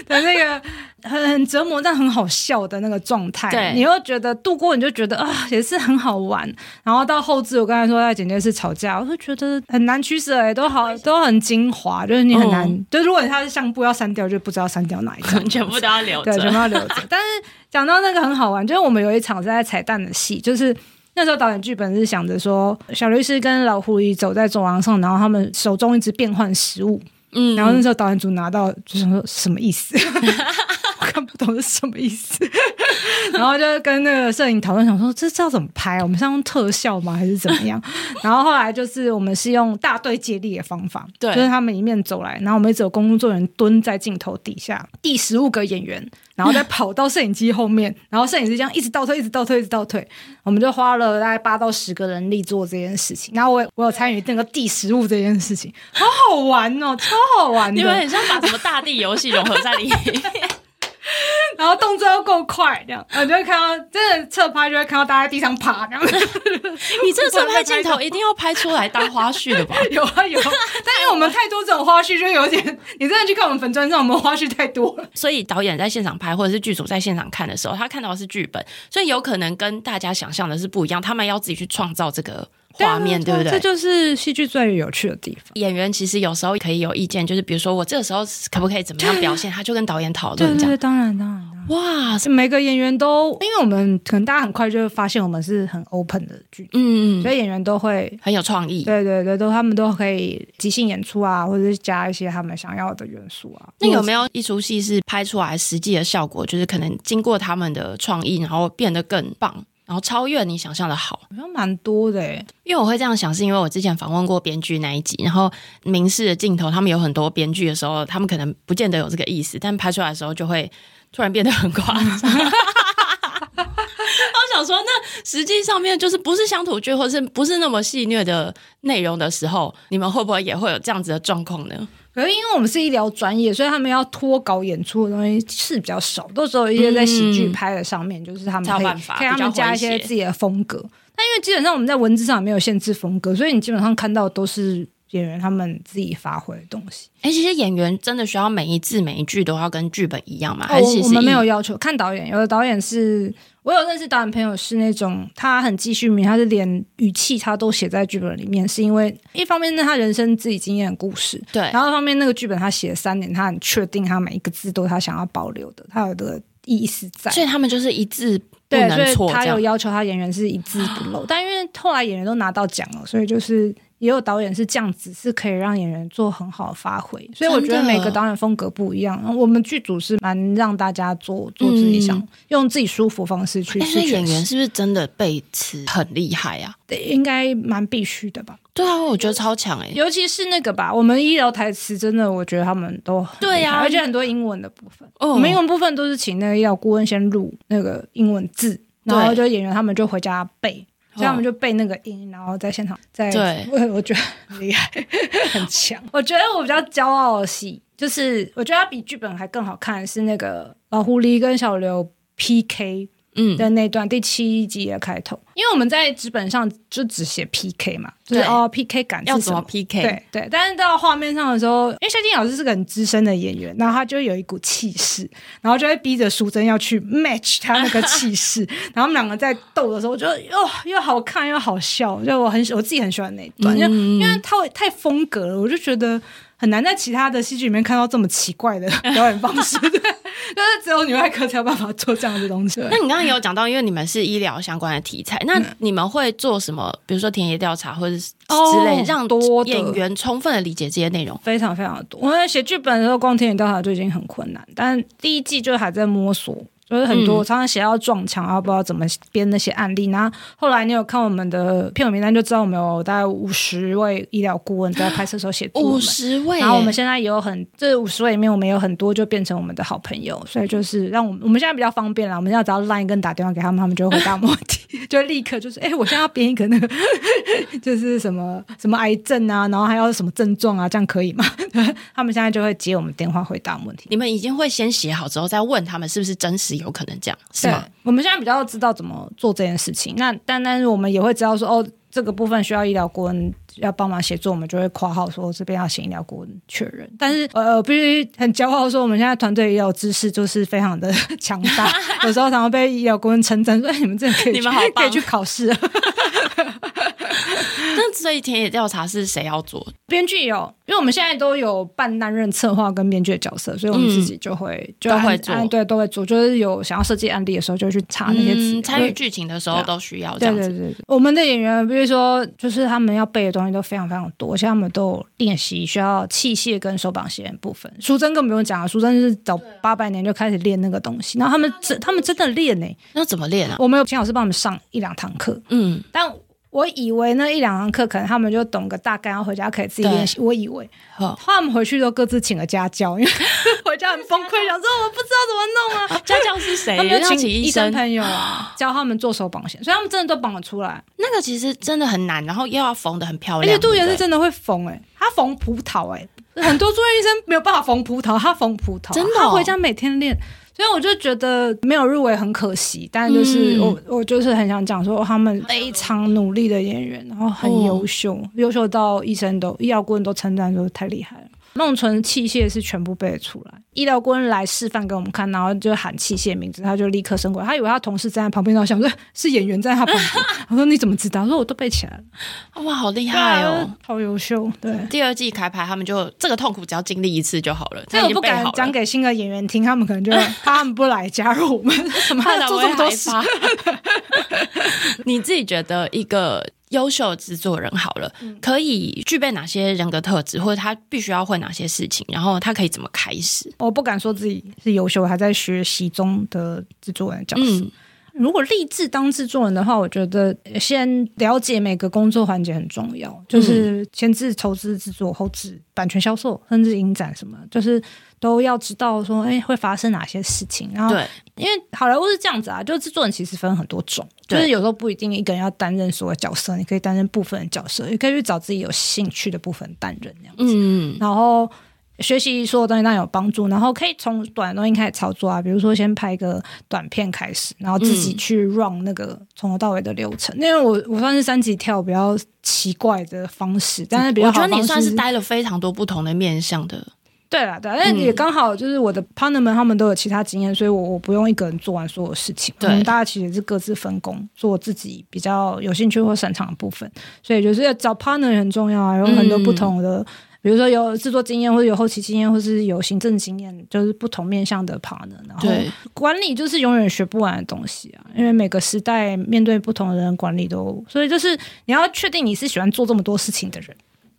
的那个。很很折磨，但很好笑的那个状态。对，你又觉得度过，你就觉得啊，也是很好玩。然后到后置，我刚才说在剪接室吵架，我就觉得很难取舍，哎，都好都很精华，就是你很难。嗯、就如果他是相簿要删掉，就不知道删掉哪一张，(laughs) 全部都要留着，对，全部要留着。(laughs) 但是讲到那个很好玩，就是我们有一场是在彩蛋的戏，就是那时候导演剧本是想着说，小律师跟老狐狸走在走廊上，然后他们手中一直变换食物，嗯，然后那时候导演组拿到就想说什么意思？(laughs) 看不懂是什么意思，(laughs) 然后就跟那个摄影讨论，想说这是要怎么拍？我们是要用特效吗？还是怎么样？(laughs) 然后后来就是我们是用大队接力的方法，对，就是他们一面走来，然后我们一直有工作人员蹲在镜头底下，第十五个演员，然后再跑到摄影机后面，(laughs) 然后摄影师这样一直倒退，一直倒退，一直倒退，我们就花了大概八到十个人力做这件事情。然后我我有参与那个第十五这件事情，好好玩哦，超好玩的，你们很像把什么大地游戏融合在里面。(laughs) 然后动作要够快，这样，然后就会看到真的侧拍，就会看到大家在地上爬，这样。(laughs) 你这个侧拍镜头一定要拍出来当花絮的吧？(laughs) 有啊有，但因为我们太多这种花絮，就有点，你真的去看我们粉砖上，我们花絮太多了。所以导演在现场拍，或者是剧组在现场看的时候，他看到的是剧本，所以有可能跟大家想象的是不一样，他们要自己去创造这个。画面对不对？这就是戏剧最有趣的地方。演员其实有时候可以有意见，就是比如说我这个时候可不可以怎么样表现，(laughs) 他就跟导演讨论这样。对，当然当然。哇，是每个演员都，因为我们可能大家很快就会发现我们是很 open 的剧，嗯，所以演员都会很有创意。对对对，都他们都可以即兴演出啊，或者是加一些他们想要的元素啊。那有没有一出戏是拍出来实际的效果，就是可能经过他们的创意，然后变得更棒？然后超越你想象的好，好像蛮多的诶。因为我会这样想，是因为我之前访问过编剧那一集，然后明示的镜头，他们有很多编剧的时候，他们可能不见得有这个意思，但拍出来的时候就会突然变得很夸张。我想说，那实际上面就是不是乡土剧，或是不是那么戏谑的内容的时候，你们会不会也会有这样子的状况呢？可是因为我们是医疗专业，所以他们要脱稿演出的东西是比较少，都只有一些在喜剧拍的上面，嗯、就是他们可以可以他们加一些自己的风格。但因为基本上我们在文字上没有限制风格，所以你基本上看到都是演员他们自己发挥的东西。哎、欸，其实演员真的需要每一字每一句都要跟剧本一样吗？还是、哦、我们没有要求？看导演，有的导演是。我有认识导演朋友，是那种他很记叙名，他是连语气他都写在剧本里面，是因为一方面是他人生自己经验的故事，对，然后一方面那个剧本他写了三年，他很确定他每一个字都是他想要保留的，他有的意思在，所以他们就是一字不能错，所以他有要求他演员是一字不漏，但因为后来演员都拿到奖了，所以就是。也有导演是这样子，是可以让演员做很好的发挥，所以我觉得每个导演风格不一样。我们剧组是蛮让大家做做自己想、嗯、用自己舒服方式去。所以演员是不是真的背词很厉害啊？对，应该蛮必须的吧？对啊，我觉得超强哎、欸，尤其是那个吧，我们医疗台词真的，我觉得他们都很对呀、啊，而且很多英文的部分，哦、我们英文部分都是请那个医疗顾问先录那个英文字，然后就演员他们就回家背。所以他们就背那个音，然后在现场在。对，我 (laughs) 我觉得很厉害，(laughs) 很强。我觉得我比较骄傲的戏，就是我觉得它比剧本还更好看，是那个老狐狸跟小刘 PK。嗯。的那段第七集的开头，因为我们在纸本上就只写 PK 嘛，就是哦 PK 感要怎么 PK？对对，但是到画面上的时候，因为谢金老师是个很资深的演员，然后他就有一股气势，然后就会逼着淑珍要去 match 他那个气势，(laughs) 然后我们两个在斗的时候，我觉得又又好看又好笑，就我很我自己很喜欢那一段，就因为他太风格了，我就觉得。很难在其他的戏剧里面看到这么奇怪的表演方式，(laughs) (laughs) 对，(laughs) 就是只有女外科才有办法做这样的东西。那你刚刚也有讲到，因为你们是医疗相关的题材，那你们会做什么？比如说田野调查或者之类，让多演员充分的理解这些内容，非常非常的多。我在写剧本的时候，光田野调查就已经很困难，但第一季就还在摸索。就是很多、嗯、常常写到撞墙，然后不知道怎么编那些案例。然后后来你有看我们的片尾名单，就知道我们有大概五十位医疗顾问在拍摄时候协助五十位。然后我们现在也有很这五十位里面，我们有很多就变成我们的好朋友，所以就是让我们我们现在比较方便了。我们现在只要 line 跟打电话给他们，他们就会回答问题，(laughs) 就立刻就是哎，我现在要编一个那个 (laughs) 就是什么什么癌症啊，然后还要什么症状啊，这样可以吗？(laughs) 他们现在就会接我们电话回答问题。你们已经会先写好之后再问他们是不是真实有可能这样，是吗？我们现在比较知道怎么做这件事情。那但但是我们也会知道说，哦，这个部分需要医疗顾问要帮忙协助，我们就会括号说这边要请医疗顾问确认。但是呃，必须很骄傲说，我们现在团队医疗知识就是非常的 (laughs) 强大。(laughs) 有时候常常被医疗顾问称赞说，哎，你们这可以，你们好 (laughs) 可以去考试。那所以田野调查是谁要做？编剧有，因为我们现在都有半担任策划跟编剧的角色，所以我们自己就会、嗯、就都会做，对，都会做。就是有想要设计案例的时候，就会去查那些词，参与剧情的时候都需要这样子。对对对对，我们的演员，比如说，就是他们要背的东西都非常非常多，像他们都有练习需要器械跟手绑鞋的部分。淑珍更不用讲了，淑珍是早八百年就开始练那个东西，然后他们真他们真的练呢、欸。那怎么练啊？我们有请老师帮我们上一两堂课，嗯，但。我以为那一两堂课可能他们就懂个大概，然后回家可以自己练习。我以为，他们回去都各自请了家教，因为 (laughs) 回家很崩溃，想说我不知道怎么弄啊。家教是谁？他们要请医生朋友啊，(gasps) 教他们做手绑线，所以他们真的都绑得出来。那个其实真的很难，然后又要缝得很漂亮。而且杜源是真的会缝哎、欸，他缝葡萄哎、欸，很多住院医生没有办法缝葡萄，他缝葡萄，真的、哦，他回家每天练。所以我就觉得没有入围很可惜，但就是我、嗯、我就是很想讲说他们非常努力的演员，然后很优秀，优、哦、秀到医生都医药顾问都称赞说太厉害了。弄成器械是全部背得出来，医疗顾问来示范给我们看，然后就喊器械名字，他就立刻升过来，他以为他同事站在旁边，然后想说是演员在他旁边。我说你怎么知道？我说我都背起来了。哇，好厉害哦，好优秀。对，第二季开拍，他们就这个痛苦只要经历一次就好了。这我 (laughs) 不敢讲给新的演员听，他们可能就怕他们不来加入我们，什么做这么多事。(laughs) 你自己觉得一个？优秀制作人好了，可以具备哪些人格特质，或者他必须要会哪些事情，然后他可以怎么开始？我不敢说自己是优秀，还在学习中的制作人的角色。嗯如果立志当制作人的话，我觉得先了解每个工作环节很重要，就是前置、筹资、制作、后置、版权、销售，甚至影展什么，就是都要知道说，哎，会发生哪些事情。然后，对，因为好莱坞是这样子啊，就制作人其实分很多种，就是有时候不一定一个人要担任所有角色，你可以担任部分的角色，也可以去找自己有兴趣的部分担任这样子。嗯，然后。学习所有东西当然有帮助，然后可以从短的东西开始操作啊，比如说先拍一个短片开始，然后自己去 run 那个从头到尾的流程。嗯、因为我我算是三级跳比较奇怪的方式，但是比较好我觉得你算是待了非常多不同的面向的。对啦，对，但也刚好就是我的 partner 们他们都有其他经验，所以我我不用一个人做完所有事情。对，大家其实是各自分工做自己比较有兴趣或擅长的部分，所以就是要找 partner 很重要啊，有很多不同的。嗯比如说有制作经验，或者有后期经验，或是有行政经验，就是不同面向的 partner。然后管理就是永远学不完的东西啊，因为每个时代面对不同的人，管理都，所以就是你要确定你是喜欢做这么多事情的人，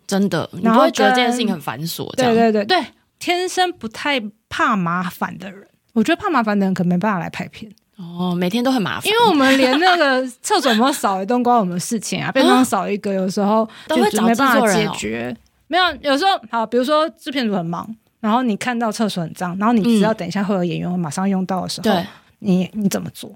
真的，你不会觉得这件事情很繁琐。对对对对，天生不太怕麻烦的人，我觉得怕麻烦的人可没办法来拍片。哦，每天都很麻烦，因为我们连那个厕所有没有扫也都关我们事情啊，(laughs) 便当扫一个，有时候就没办法解决。没有，有时候好，比如说制片组很忙，然后你看到厕所很脏，然后你知道等一下会有演员会马上用到的时候，嗯、你你怎么做？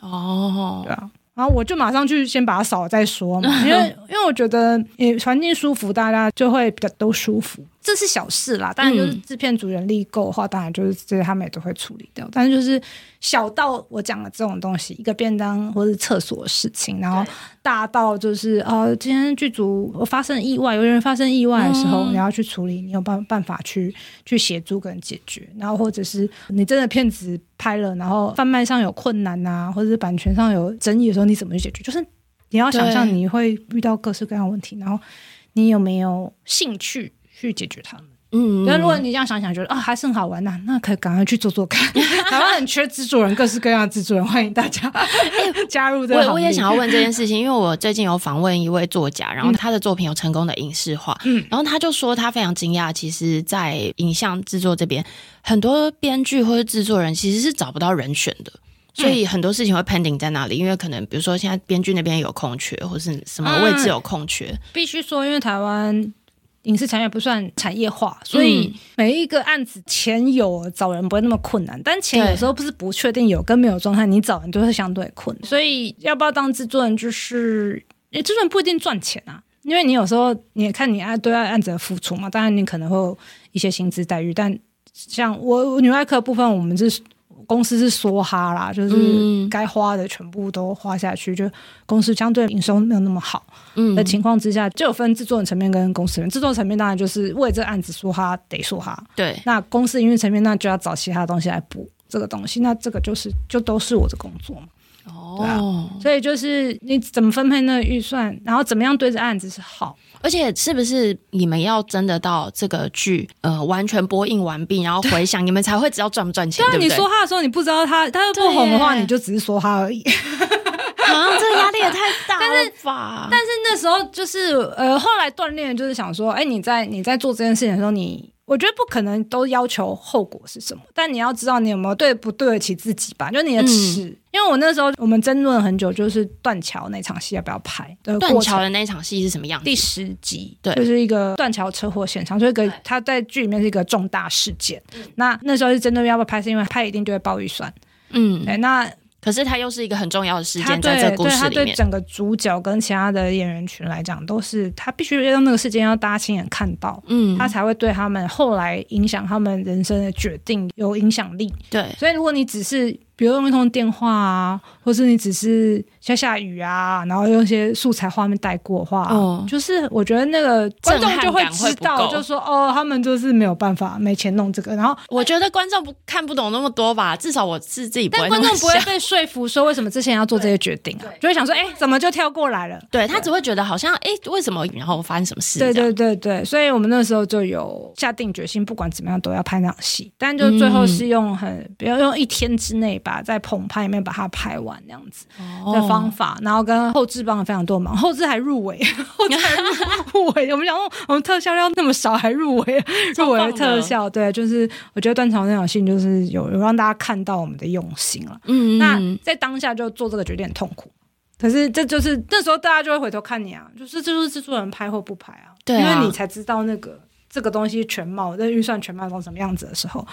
哦，对啊，然后我就马上去先把它扫了再说嘛，(laughs) 因为因为我觉得你环境舒服，大家就会比较都舒服。这是小事啦，当然就是制片组人力够的话，当然就是这些他们也都会处理掉。但是就是小到我讲的这种东西，一个便当或是厕所的事情，然后大到就是呃，今天剧组发生意外，有人发生意外的时候，你要去处理，你有办办法去去协助跟解决。然后或者是你真的片子拍了，然后贩卖上有困难啊，或者是版权上有争议的时候，你怎么去解决？就是你要想象你会遇到各式各样的问题，然后你有没有兴趣？去解决它们，嗯，那如果你这样想想，觉得啊还是很好玩呐、啊，那可以赶快去做做看。(laughs) 台湾很缺制作人，各式各样的制作人，欢迎大家 (laughs) 加入这个。我我也想要问这件事情，因为我最近有访问一位作家，然后他的作品有成功的影视化，嗯，然后他就说他非常惊讶，其实，在影像制作这边，很多编剧或者制作人其实是找不到人选的，所以很多事情会 pending 在那里，因为可能比如说现在编剧那边有空缺，或是什么位置有空缺，嗯、必须说，因为台湾。影视产业不算产业化，所以每一个案子钱有找人不会那么困难，但钱有时候不是不确定有跟没有状态，你找人就是相对困难。所以要不要当制作人，就是制作人不一定赚钱啊，因为你有时候你也看你爱对案子的付出嘛，当然你可能会有一些薪资待遇，但像我女外科部分，我们是。公司是梭哈啦，就是该花的全部都花下去，嗯、就公司相对营收没有那么好的情况之下，就有分制作人层面跟公司人。制作层面当然就是为这案子梭哈得梭哈，对。那公司营运层面那就要找其他东西来补这个东西，那这个就是就都是我的工作嘛。哦，啊，所以就是你怎么分配那个预算，然后怎么样对着案子是好。而且是不是你们要真的到这个剧呃完全播映完毕，然后回想你们才会知道赚不赚钱？对，你说话的时候你不知道他他又不红的话，你就只是说他而已。啊，(laughs) 这个压力也太大了吧？但是那时候就是呃后来锻炼就是想说，哎，你在你在做这件事情的时候，你。我觉得不可能都要求后果是什么，但你要知道你有没有对不对得起自己吧，就你的尺。嗯、因为我那时候我们争论很久，就是断桥那场戏要不要拍。断桥的那场戏是什么样子？第十集，对，就是一个断桥车祸现场，所以个他在剧里面是一个重大事件。那那时候是真的要不要拍，是因为拍一定就会爆预算。嗯，对，那。可是它又是一个很重要的事件，在这个故事里面，对，对整个主角跟其他的演员群来讲，都是他必须要用那个事件要大家亲眼看到，嗯，他才会对他们后来影响他们人生的决定有影响力。对，所以如果你只是。比如用一通电话啊，或是你只是下下雨啊，然后用一些素材画面带过的话，哦，就是我觉得那个观众就会知道，就说哦，他们就是没有办法，没钱弄这个。然后我觉得观众不看不懂那么多吧，至少我是自己不会。但观众不会被说服，说为什么之前要做这些决定啊？就会想说，哎，怎么就跳过来了？对，他只会觉得好像，哎，为什么？然后发生什么事？对对对对，所以我们那时候就有下定决心，不管怎么样都要拍那场戏。但就最后是用很，比如用一天之内吧。在棚拍里面把它拍完那样子的方法，哦、然后跟后置帮了非常多忙，后置还入围，(laughs) 后置还入围。我们想说，我们特效料那么少还入围，(laughs) 入围特效，对，就是我觉得断桥那场戏就是有有让大家看到我们的用心了。嗯，那在当下就做这个决定很痛苦，可是这就是那时候大家就会回头看你啊，就是这就是制作人拍或不拍啊，对啊，因为你才知道那个这个东西全貌，那预算全貌成什么样子的时候。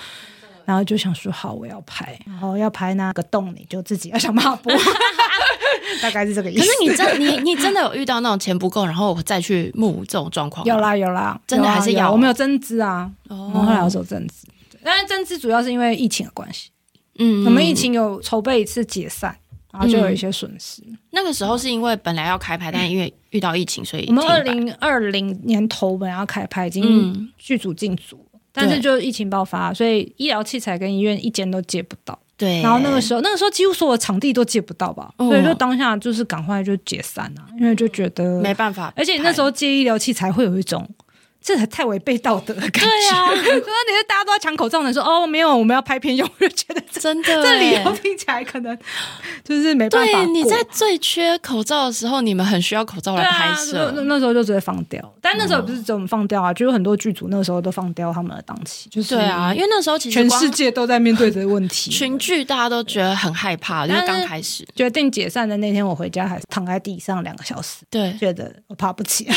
然后就想说好，我要拍，然后要拍那个洞，你就自己要想办法补，(laughs) 大概是这个意思。可是你真你你真的有遇到那种钱不够，然后再去募这种状况？有啦有啦，真的还是要我们有增资啊，哦、然后后来有做增资，但是增资主要是因为疫情的关系。嗯，我们疫情有筹备一次解散，然后就有一些损失。嗯、那个时候是因为本来要开拍，但因为遇到疫情，所以我们二零二零年头本来要开拍，已经剧组进组。但是就疫情爆发，所以医疗器材跟医院一间都借不到。对，然后那个时候，那个时候几乎所有场地都借不到吧，所以就当下就是赶快就解散了，因为就觉得没办法，而且那时候借医疗器材会有一种。这还太违背道德的感觉。对啊，(laughs) 说你是大家都在抢口罩的时候，哦，没有，我们要拍片用，我就觉得真的，这理由听起来可能就是没办法。对，你在最缺口罩的时候，你们很需要口罩来拍摄，啊、那那时候就直接放掉。但那时候不是只有我们放掉啊，就有很多剧组那时候都放掉他们的档期。就是对啊，因为那时候其实全世界都在面对这个问题，(laughs) 群剧大家都觉得很害怕，(laughs) 就是刚开始决定解散的那天，我回家还是躺在地上两个小时，对，觉得我爬不起来。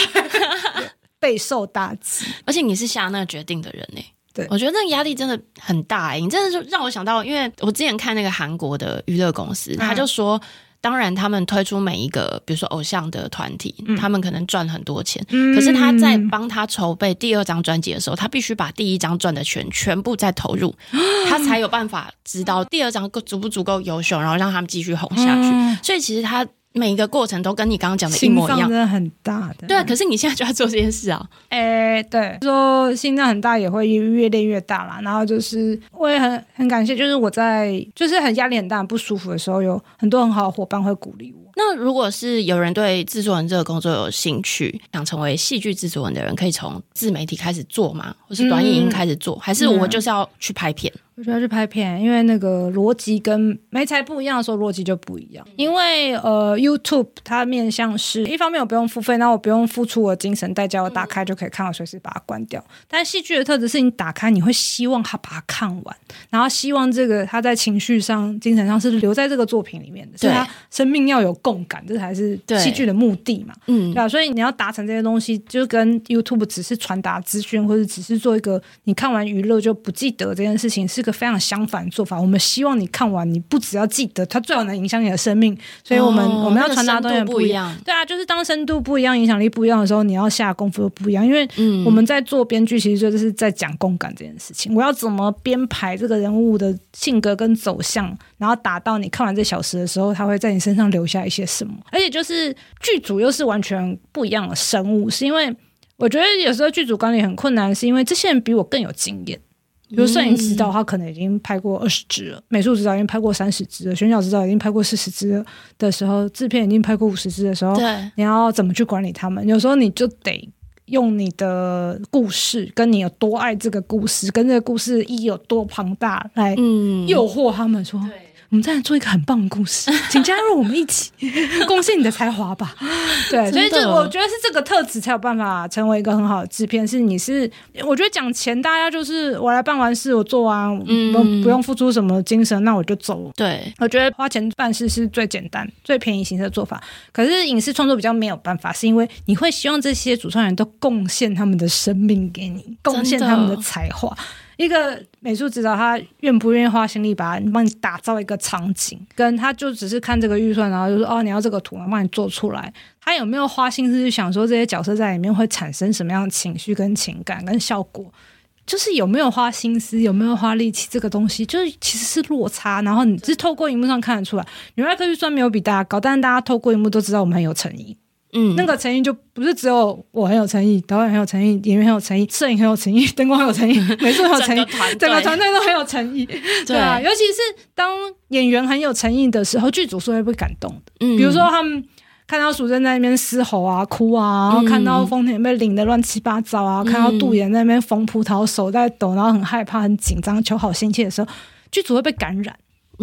备受打击，而且你是下那个决定的人呢、欸？对，我觉得那个压力真的很大、欸。你真的就让我想到，因为我之前看那个韩国的娱乐公司，他就说，当然他们推出每一个，比如说偶像的团体，嗯、他们可能赚很多钱，嗯、可是他在帮他筹备第二张专辑的时候，他必须把第一张赚的钱全部再投入，(gasps) 他才有办法知道第二张够足不足够优秀，然后让他们继续红下去。嗯、所以其实他。每一个过程都跟你刚刚讲的一模一样，真的很大的。对啊，可是你现在就要做这件事啊。哎、欸，对，说心脏很大也会越练越大啦。然后就是我也很很感谢，就是我在就是很压力很大、不舒服的时候，有很多很好的伙伴会鼓励我。那如果是有人对制作人这个工作有兴趣，想成为戏剧制作人的人，可以从自媒体开始做吗？或是短影音开始做，嗯、还是我就是要去拍片？我觉得去拍片，因为那个逻辑跟媒材不一样的时候，逻辑就不一样。因为呃，YouTube 它面向是一方面我不用付费，那我不用付出我的精神代价，我打开就可以看，我随时把它关掉。但戏剧的特质是你打开，你会希望他把它看完，然后希望这个他在情绪上、精神上是留在这个作品里面的，所以他生命要有共感，这才是戏剧的目的嘛。嗯，对啊，所以你要达成这些东西，就跟 YouTube 只是传达资讯，或者只是做一个你看完娱乐就不记得这件事情是。一个非常相反的做法，我们希望你看完，你不只要记得，它最好能影响你的生命。所以我们、哦、我们要传达的东西不一样。对啊，就是当深度不一样，影响力不一样的时候，你要下功夫又不一样。因为我们在做编剧，其实就是在讲共感这件事情。我要怎么编排这个人物的性格跟走向，然后达到你看完这小时的时候，他会在你身上留下一些什么？而且就是剧组又是完全不一样的生物，是因为我觉得有时候剧组管理很困难，是因为这些人比我更有经验。比如摄影指导，他可能已经拍过二十支了；嗯、美术指导已经拍过三十支了；选角指导已经拍过四十支了的时候，制片已经拍过五十支的时候，你要怎么去管理他们？有时候你就得用你的故事，跟你有多爱这个故事，跟这个故事意义有多庞大，来诱惑他们说。嗯我们再来做一个很棒的故事，(laughs) 请加入我们一起，(laughs) 贡献你的才华吧。(laughs) 对，所以就我觉得是这个特质才有办法成为一个很好的制片。是你是，我觉得讲钱，大家就是我来办完事，我做完，嗯，不不用付出什么精神，那我就走。对，我觉得花钱办事是最简单、最便宜形式的做法。可是影视创作比较没有办法，是因为你会希望这些主创人都贡献他们的生命给你，贡献他们的才华。一个美术指导，他愿不愿意花心力把帮你打造一个场景，跟他就只是看这个预算，然后就说哦，你要这个图，我帮你做出来。他有没有花心思去想说这些角色在里面会产生什么样的情绪、跟情感、跟效果？就是有没有花心思，有没有花力气？这个东西就是其实是落差。然后你是透过荧幕上看得出来，女外科预算没有比大家高，但是大家透过荧幕都知道我们很有诚意。嗯，那个诚意就不是只有我很有诚意，导演很有诚意，演员很有诚意，摄影很有诚意，(laughs) 灯光很有诚意，(laughs) 美术很有诚意，整个团队都很有诚意。对啊，尤其是当演员很有诚意的时候，剧组是会被感动的。嗯，比如说他们看到淑珍在那边嘶吼啊、哭啊，然后看到丰田被淋得乱七八糟啊，嗯、看到杜岩在那边缝葡萄手在抖，然后很害怕、很紧张、求好心切的时候，剧组会被感染。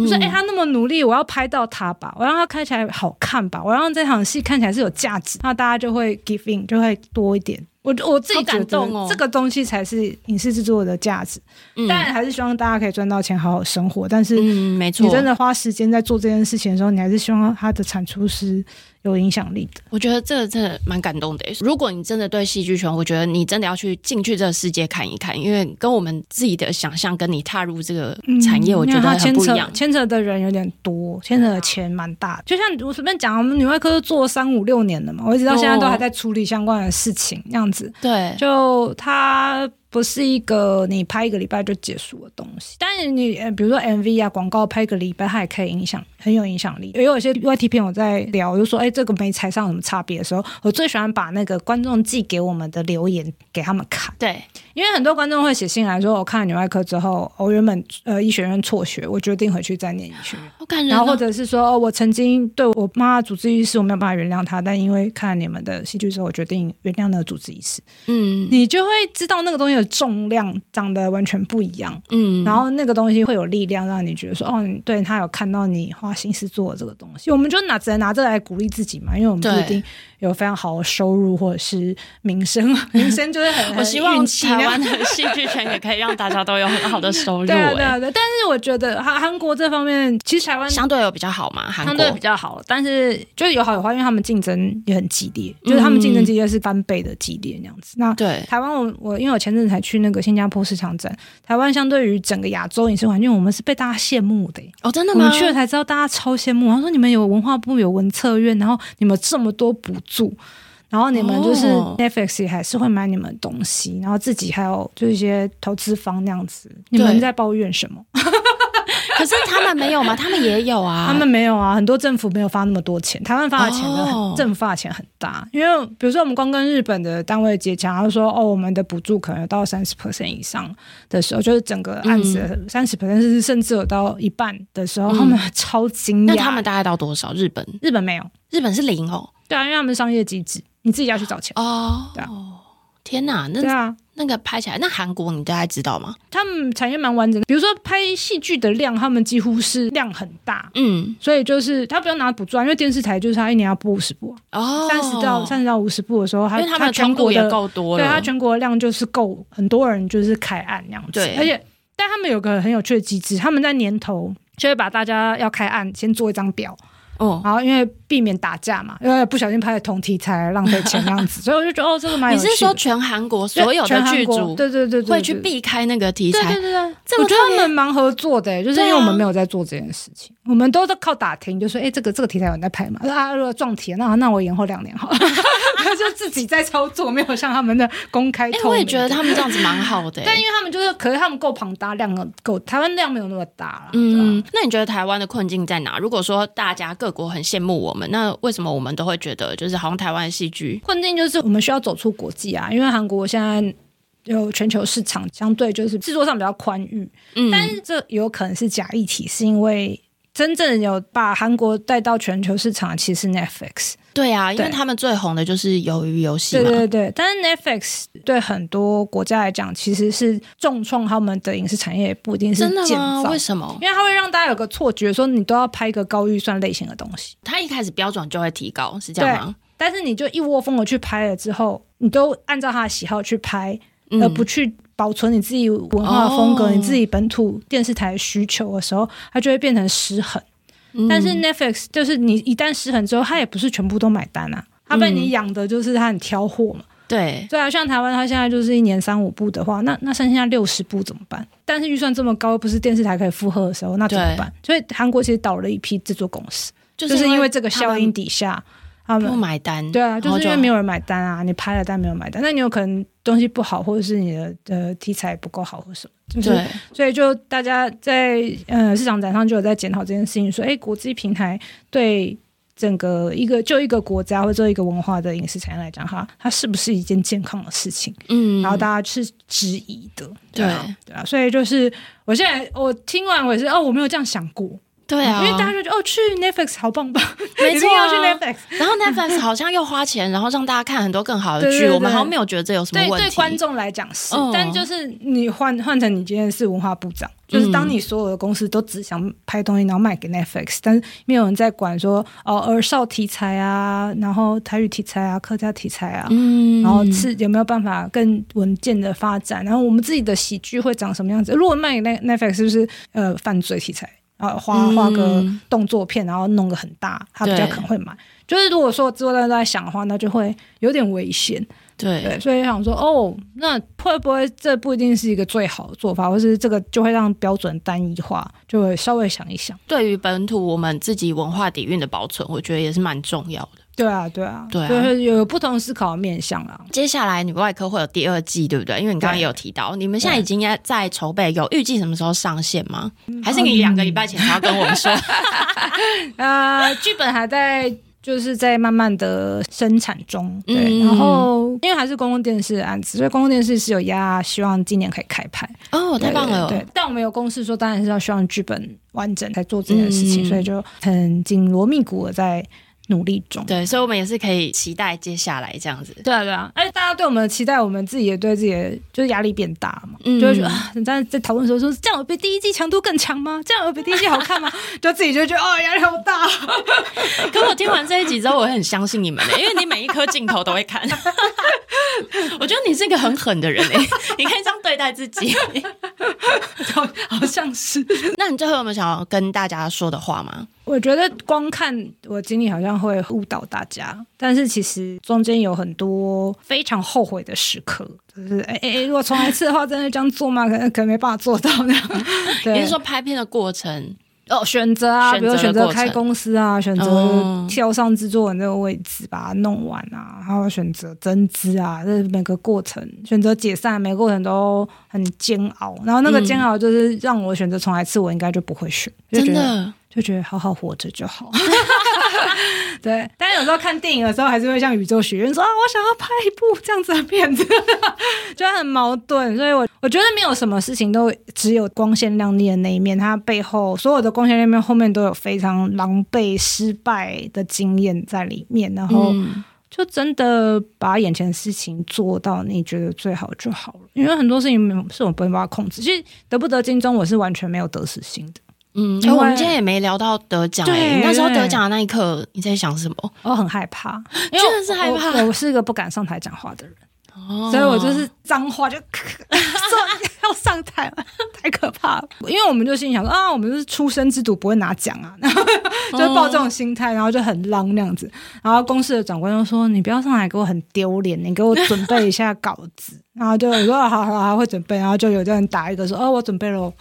就是：“哎、欸，他那么努力，我要拍到他吧，我让他看起来好看吧，我让这场戏看起来是有价值，那大家就会 give in，就会多一点。我我自己觉得这个东西才是影视制作的价值。当然、嗯、还是希望大家可以赚到钱，好好生活。但是，嗯，没错，你真的花时间在做这件事情的时候，你还是希望它的产出是。”有影响力的，我觉得这个真的蛮感动的。如果你真的对戏剧圈，我觉得你真的要去进去这个世界看一看，因为跟我们自己的想象，跟你踏入这个产业，我觉得很不一样。牵、嗯、扯，扯的人有点多，牵扯的钱蛮大。就像我随便讲，我们女外科都做三五六年了嘛，我一直到现在都还在处理相关的事情，这样子。对，就他。不是一个你拍一个礼拜就结束的东西，但是你呃，比如说 MV 啊，广告拍一个礼拜，它也可以影响，很有影响力。也有一些 YT 片我在聊，就说哎，这个没踩上什么差别的时候，我最喜欢把那个观众寄给我们的留言给他们看。对，因为很多观众会写信来说，我看了女外科之后，我原本呃医学院辍学，我决定回去再念医学院。我感觉，然后或者是说，我曾经对我妈主治医师我没有办法原谅她，但因为看了你们的戏剧之后，我决定原谅那个主治医师。嗯，你就会知道那个东西。重量长得完全不一样，嗯，然后那个东西会有力量，让你觉得说，哦，对他有看到你花心思做这个东西，我们就拿只能拿这个来鼓励自己嘛，因为我们不一定有非常好的收入或者是名声，(laughs) 名声就是很，(laughs) 我希望台湾的戏剧圈也可以让大家都有很好的收入，(laughs) 对对对。但是我觉得韩韩国这方面，其实台湾相对有比较好嘛，韩国。相对比较好，但是就是有好有坏，因为他们竞争也很激烈，就是他们竞争激烈是翻倍的激烈那样子。那对。台湾，我我因为我前阵子才去那个新加坡市场展，台湾相对于整个亚洲影视环境，我们是被大家羡慕的哦，真的吗？我们去了才知道，大家超羡慕。他说你们有文化部有文策院，然后你们这么多补助。然后你们就是 Netflix 也还是会买你们的东西，然后自己还有就一些投资方那样子。你们在抱怨什么？可是他们没有吗？他们也有啊，他们没有啊，很多政府没有发那么多钱，台湾发的钱的很、哦、政府发的钱很大，因为比如说我们光跟日本的单位接洽，他说哦，我们的补助可能有到三十 percent 以上的时候，就是整个案子三十 percent 甚至甚至有到一半的时候，嗯、他们超惊讶。那他们大概到多少？日本？日本没有，日本是零哦。对啊，因为他们商业机制，你自己要去找钱哦。对啊。天哪，那对啊，那个拍起来，那韩国你大概知道吗？他们产业蛮完整的，比如说拍戏剧的量，他们几乎是量很大，嗯，所以就是他不用拿补助，因为电视台就是他一年要播五十部，哦，三十到三十到五十部的时候，他他们全国也够多了，对，他全国的量就是够很多人就是开案那样子，对，而且但他们有个很有趣的机制，他们在年头就会把大家要开案先做一张表。哦，然后因为避免打架嘛，因为不小心拍了同题材浪费钱这样子，(laughs) 所以我就觉得哦，这个蛮有趣的。你是说全韩国所有的剧组，对对对对，会去避开那个题材？对对对对，我觉得他们蛮合作的，就是因为我们没有在做这件事情，我们都是靠打听，就说哎，这个这个题材有人在拍嘛？啊，如果撞题，那那我延后两年好了，他 (laughs) 就自己在操作，没有像他们的公开。我也觉得他们这样子蛮好的，但因为他们就是，可是他们够庞大，量够，台湾量没有那么大了。嗯，那你觉得台湾的困境在哪？如果说大家各国很羡慕我。我们那为什么我们都会觉得就是好像台湾戏剧困境就是我们需要走出国际啊？因为韩国现在有全球市场，相对就是制作上比较宽裕，嗯，但是这有可能是假议题，是因为真正有把韩国带到全球市场，其实是 Netflix。对啊，因为他们最红的就是鱿鱼游戏嘛。对对对，但是 Netflix 对很多国家来讲，其实是重创他们的影视产业，不一定是。真的吗？为什么？因为它会让大家有个错觉，说你都要拍一个高预算类型的东西。它一开始标准就会提高，是这样吗？但是你就一窝蜂的去拍了之后，你都按照他的喜好去拍，嗯、而不去保存你自己文化风格、哦、你自己本土电视台的需求的时候，它就会变成失衡。但是 Netflix 就是你一旦失衡之后，他也不是全部都买单啊，他被你养的就是他很挑货嘛。对对啊，像台湾，它现在就是一年三五部的话，那那剩下六十部怎么办？但是预算这么高，不是电视台可以负荷的时候，那怎么办？所以韩国其实倒了一批制作公司，就是因为这个效应底下。他们不买单，对啊，就是因为没有人买单啊，你拍了但没有买单，那你有可能东西不好，或者是你的呃题材不够好，或什么，就是对。所以就大家在呃市场展上就有在检讨这件事情，说，哎，国际平台对整个一个就一个国家或者一个文化的影视产业来讲，哈，它是不是一件健康的事情？嗯，然后大家是质疑的，对。啊，对，对啊，所以就是我现在我听完我也是哦，我没有这样想过。对啊，因为大家就觉得哦，去 Netflix 好棒棒，没错、啊，要去 Netflix。然后 Netflix 好像又花钱，然后让大家看很多更好的剧。我们好像没有觉得这有什么问题。对，对观众来讲是，嗯、但就是你换换成你今天是文化部长，就是当你所有的公司都只想拍东西，然后卖给 Netflix，但是没有人在管说哦，儿少题材啊，然后台语题材啊，客家题材啊，嗯，然后是有没有办法更稳健的发展？然后我们自己的喜剧会长什么样子？如果卖给 Netflix，是不是呃犯罪题材？啊，画画个动作片，然后弄个很大，他比较可能会买。就是如果说制作人都在想的话，那就会有点危险。对，对，所以想说，哦，那会不会这不一定是一个最好的做法，或是这个就会让标准单一化？就会稍微想一想。对于本土我们自己文化底蕴的保存，我觉得也是蛮重要的。对啊，对啊，对啊，就是有不同思考的面向啊。接下来女外科会有第二季，对不对？因为你刚刚也有提到，你们现在已经在筹备，有预计什么时候上线吗？嗯、还是你两个礼拜前才要跟我们说？(laughs) (laughs) 呃，剧本还在，就是在慢慢的生产中。对，嗯、然后因为还是公共电视的案子，所以公共电视是有压，希望今年可以开拍。哦，太棒了！对，对，但我们有公示说，当然是要希望剧本完整才做这件事情，嗯、所以就很紧锣密鼓的在。努力中，对，所以我们也是可以期待接下来这样子。对啊，对啊，而且，大家对我们的期待，我们自己也对自己的就是压力变大嘛，嗯、就会觉得啊，你在在讨论的时候说，这样有比第一季强度更强吗？这样有比第一季好看吗？(laughs) 就自己就觉得哦，压力好大。(laughs) 可我听完这一集之后，我会很相信你们的，因为你每一颗镜头都会看。(laughs) 我觉得你是一个很狠的人哎，你可以这样对待自己，好，好像是。那你最后有没有想要跟大家说的话吗？我觉得光看我经历好像会误导大家，但是其实中间有很多非常后悔的时刻，就是哎哎哎，如果重来一次的话，真的这样做吗？可能可能没办法做到那样。(laughs) 对，你是说拍片的过程哦，选择啊，比如选择开公司啊，选择跳上制作人这个位置，把它弄完啊，然后选择增资啊，这每个过程选择解散，每个过程都很煎熬。然后那个煎熬就是让我选择重来一次，我应该就不会选，真的就觉得好好活着就好。(laughs) 对，但是有时候看电影的时候，还是会向宇宙许愿说啊，我想要拍一部这样子的片子，(laughs) 就很矛盾。所以我我觉得没有什么事情都只有光鲜亮丽的那一面，它背后所有的光鲜亮丽面后面都有非常狼狈、失败的经验在里面。然后就真的把眼前的事情做到你觉得最好就好了，因为很多事情是我没办法控制。其实得不得金钟，我是完全没有得失心的。嗯，因为我们今天也没聊到得奖。对，那时候得奖的那一刻，你在想什么？我很害怕，因为真的是害怕。我，我是个不敢上台讲话的人，哦、所以我就是脏话就 (laughs) 要上台了，(laughs) 太可怕了。因为我们就心里想说啊，我们是出生之犊，不会拿奖啊，然 (laughs) 后就抱这种心态，然后就很浪那样子。然后公司的长官就说：“你不要上来给我很丢脸，你给我准备一下稿子。”然后就我说：“好好好，会准备。”然后就有这人打一个说：“哦，我准备了。”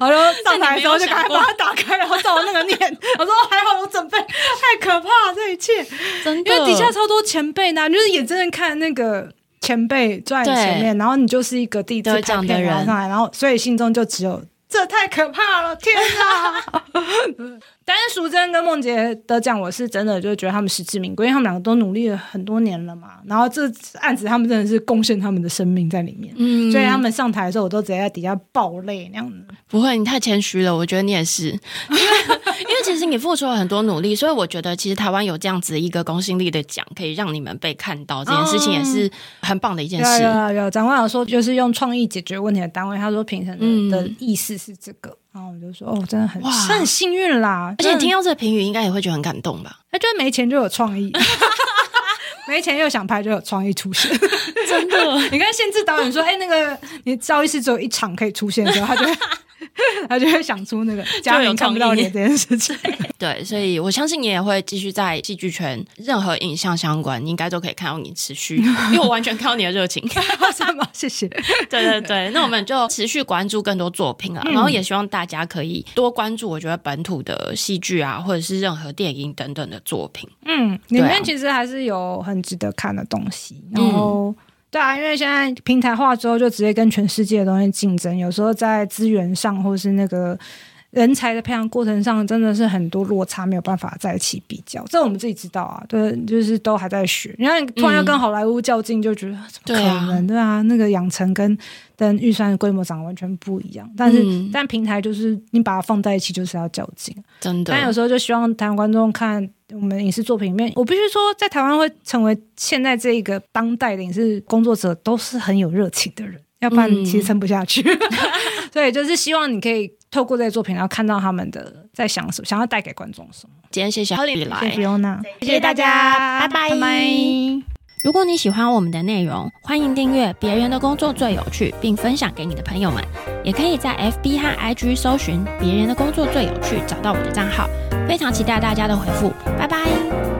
然后就上台的时候就赶快把它打开，然后照我那个念。我说：“还好，我准备。”太可怕了，这一切真的，因为底下超多前辈呢，就是眼睁睁看那个。前辈坐在你前面，然后你就是一个第一次拍片上来，然后所以心中就只有这太可怕了，天哪！(laughs) 但是淑珍跟梦洁得奖，我是真的就觉得他们实至名归，因为他们两个都努力了很多年了嘛。然后这案子他们真的是贡献他们的生命在里面，嗯，所以他们上台的时候，我都直接在底下爆泪那样子。不会，你太谦虚了，我觉得你也是，因为其实你付出了很多努力，所以我觉得其实台湾有这样子一个公信力的奖，可以让你们被看到，这件事情也是很棒的一件事。有有有，长官有说就是用创意解决问题的单位，他说评审的意思是这个。然后我就说，哦，真的很哇，很幸运啦！而且你听到这个评语，应该也会觉得很感动吧？他觉得没钱就有创意，没钱又想拍就有创意出现，(laughs) 真的。(laughs) 你看，限制导演说，哎，那个你赵医师只有一场可以出现的时候，他就会。(laughs) 他就会想出那个 (laughs) 家人看不到你这件事情。(laughs) 对，所以我相信你也会继续在戏剧圈，任何影像相关，你应该都可以看到你持续，因为我完全看到你的热情。什么？谢谢。对对对，那我们就持续关注更多作品啊，嗯、然后也希望大家可以多关注，我觉得本土的戏剧啊，或者是任何电影等等的作品。嗯，里面其实还是有很值得看的东西，然后。嗯对啊，因为现在平台化之后，就直接跟全世界的东西竞争。有时候在资源上，或是那个人才的培养过程上，真的是很多落差，没有办法在一起比较。这我们自己知道啊，对，就是都还在学。你突然要跟好莱坞较劲，就觉得、嗯、怎么可能？对啊，那个养成跟跟预算的规模长得完全不一样。但是，嗯、但平台就是你把它放在一起，就是要较劲。真的。但有时候就希望台湾观众看。我们影视作品里面，我必须说，在台湾会成为现在这一个当代的影视工作者，都是很有热情的人，要不然其实撑不下去。嗯、(laughs) 所以就是希望你可以透过这些作品，然后看到他们的在想什么，想要带给观众什么。今天谢谢 Holly 来，谢谢 Fiona，谢谢大家，拜拜。拜拜。如果你喜欢我们的内容，欢迎订阅《别人的工作最有趣》，并分享给你的朋友们。也可以在 FB 和 IG 搜寻“别人的工作最有趣”，找到我的账号。非常期待大家的回复，拜拜。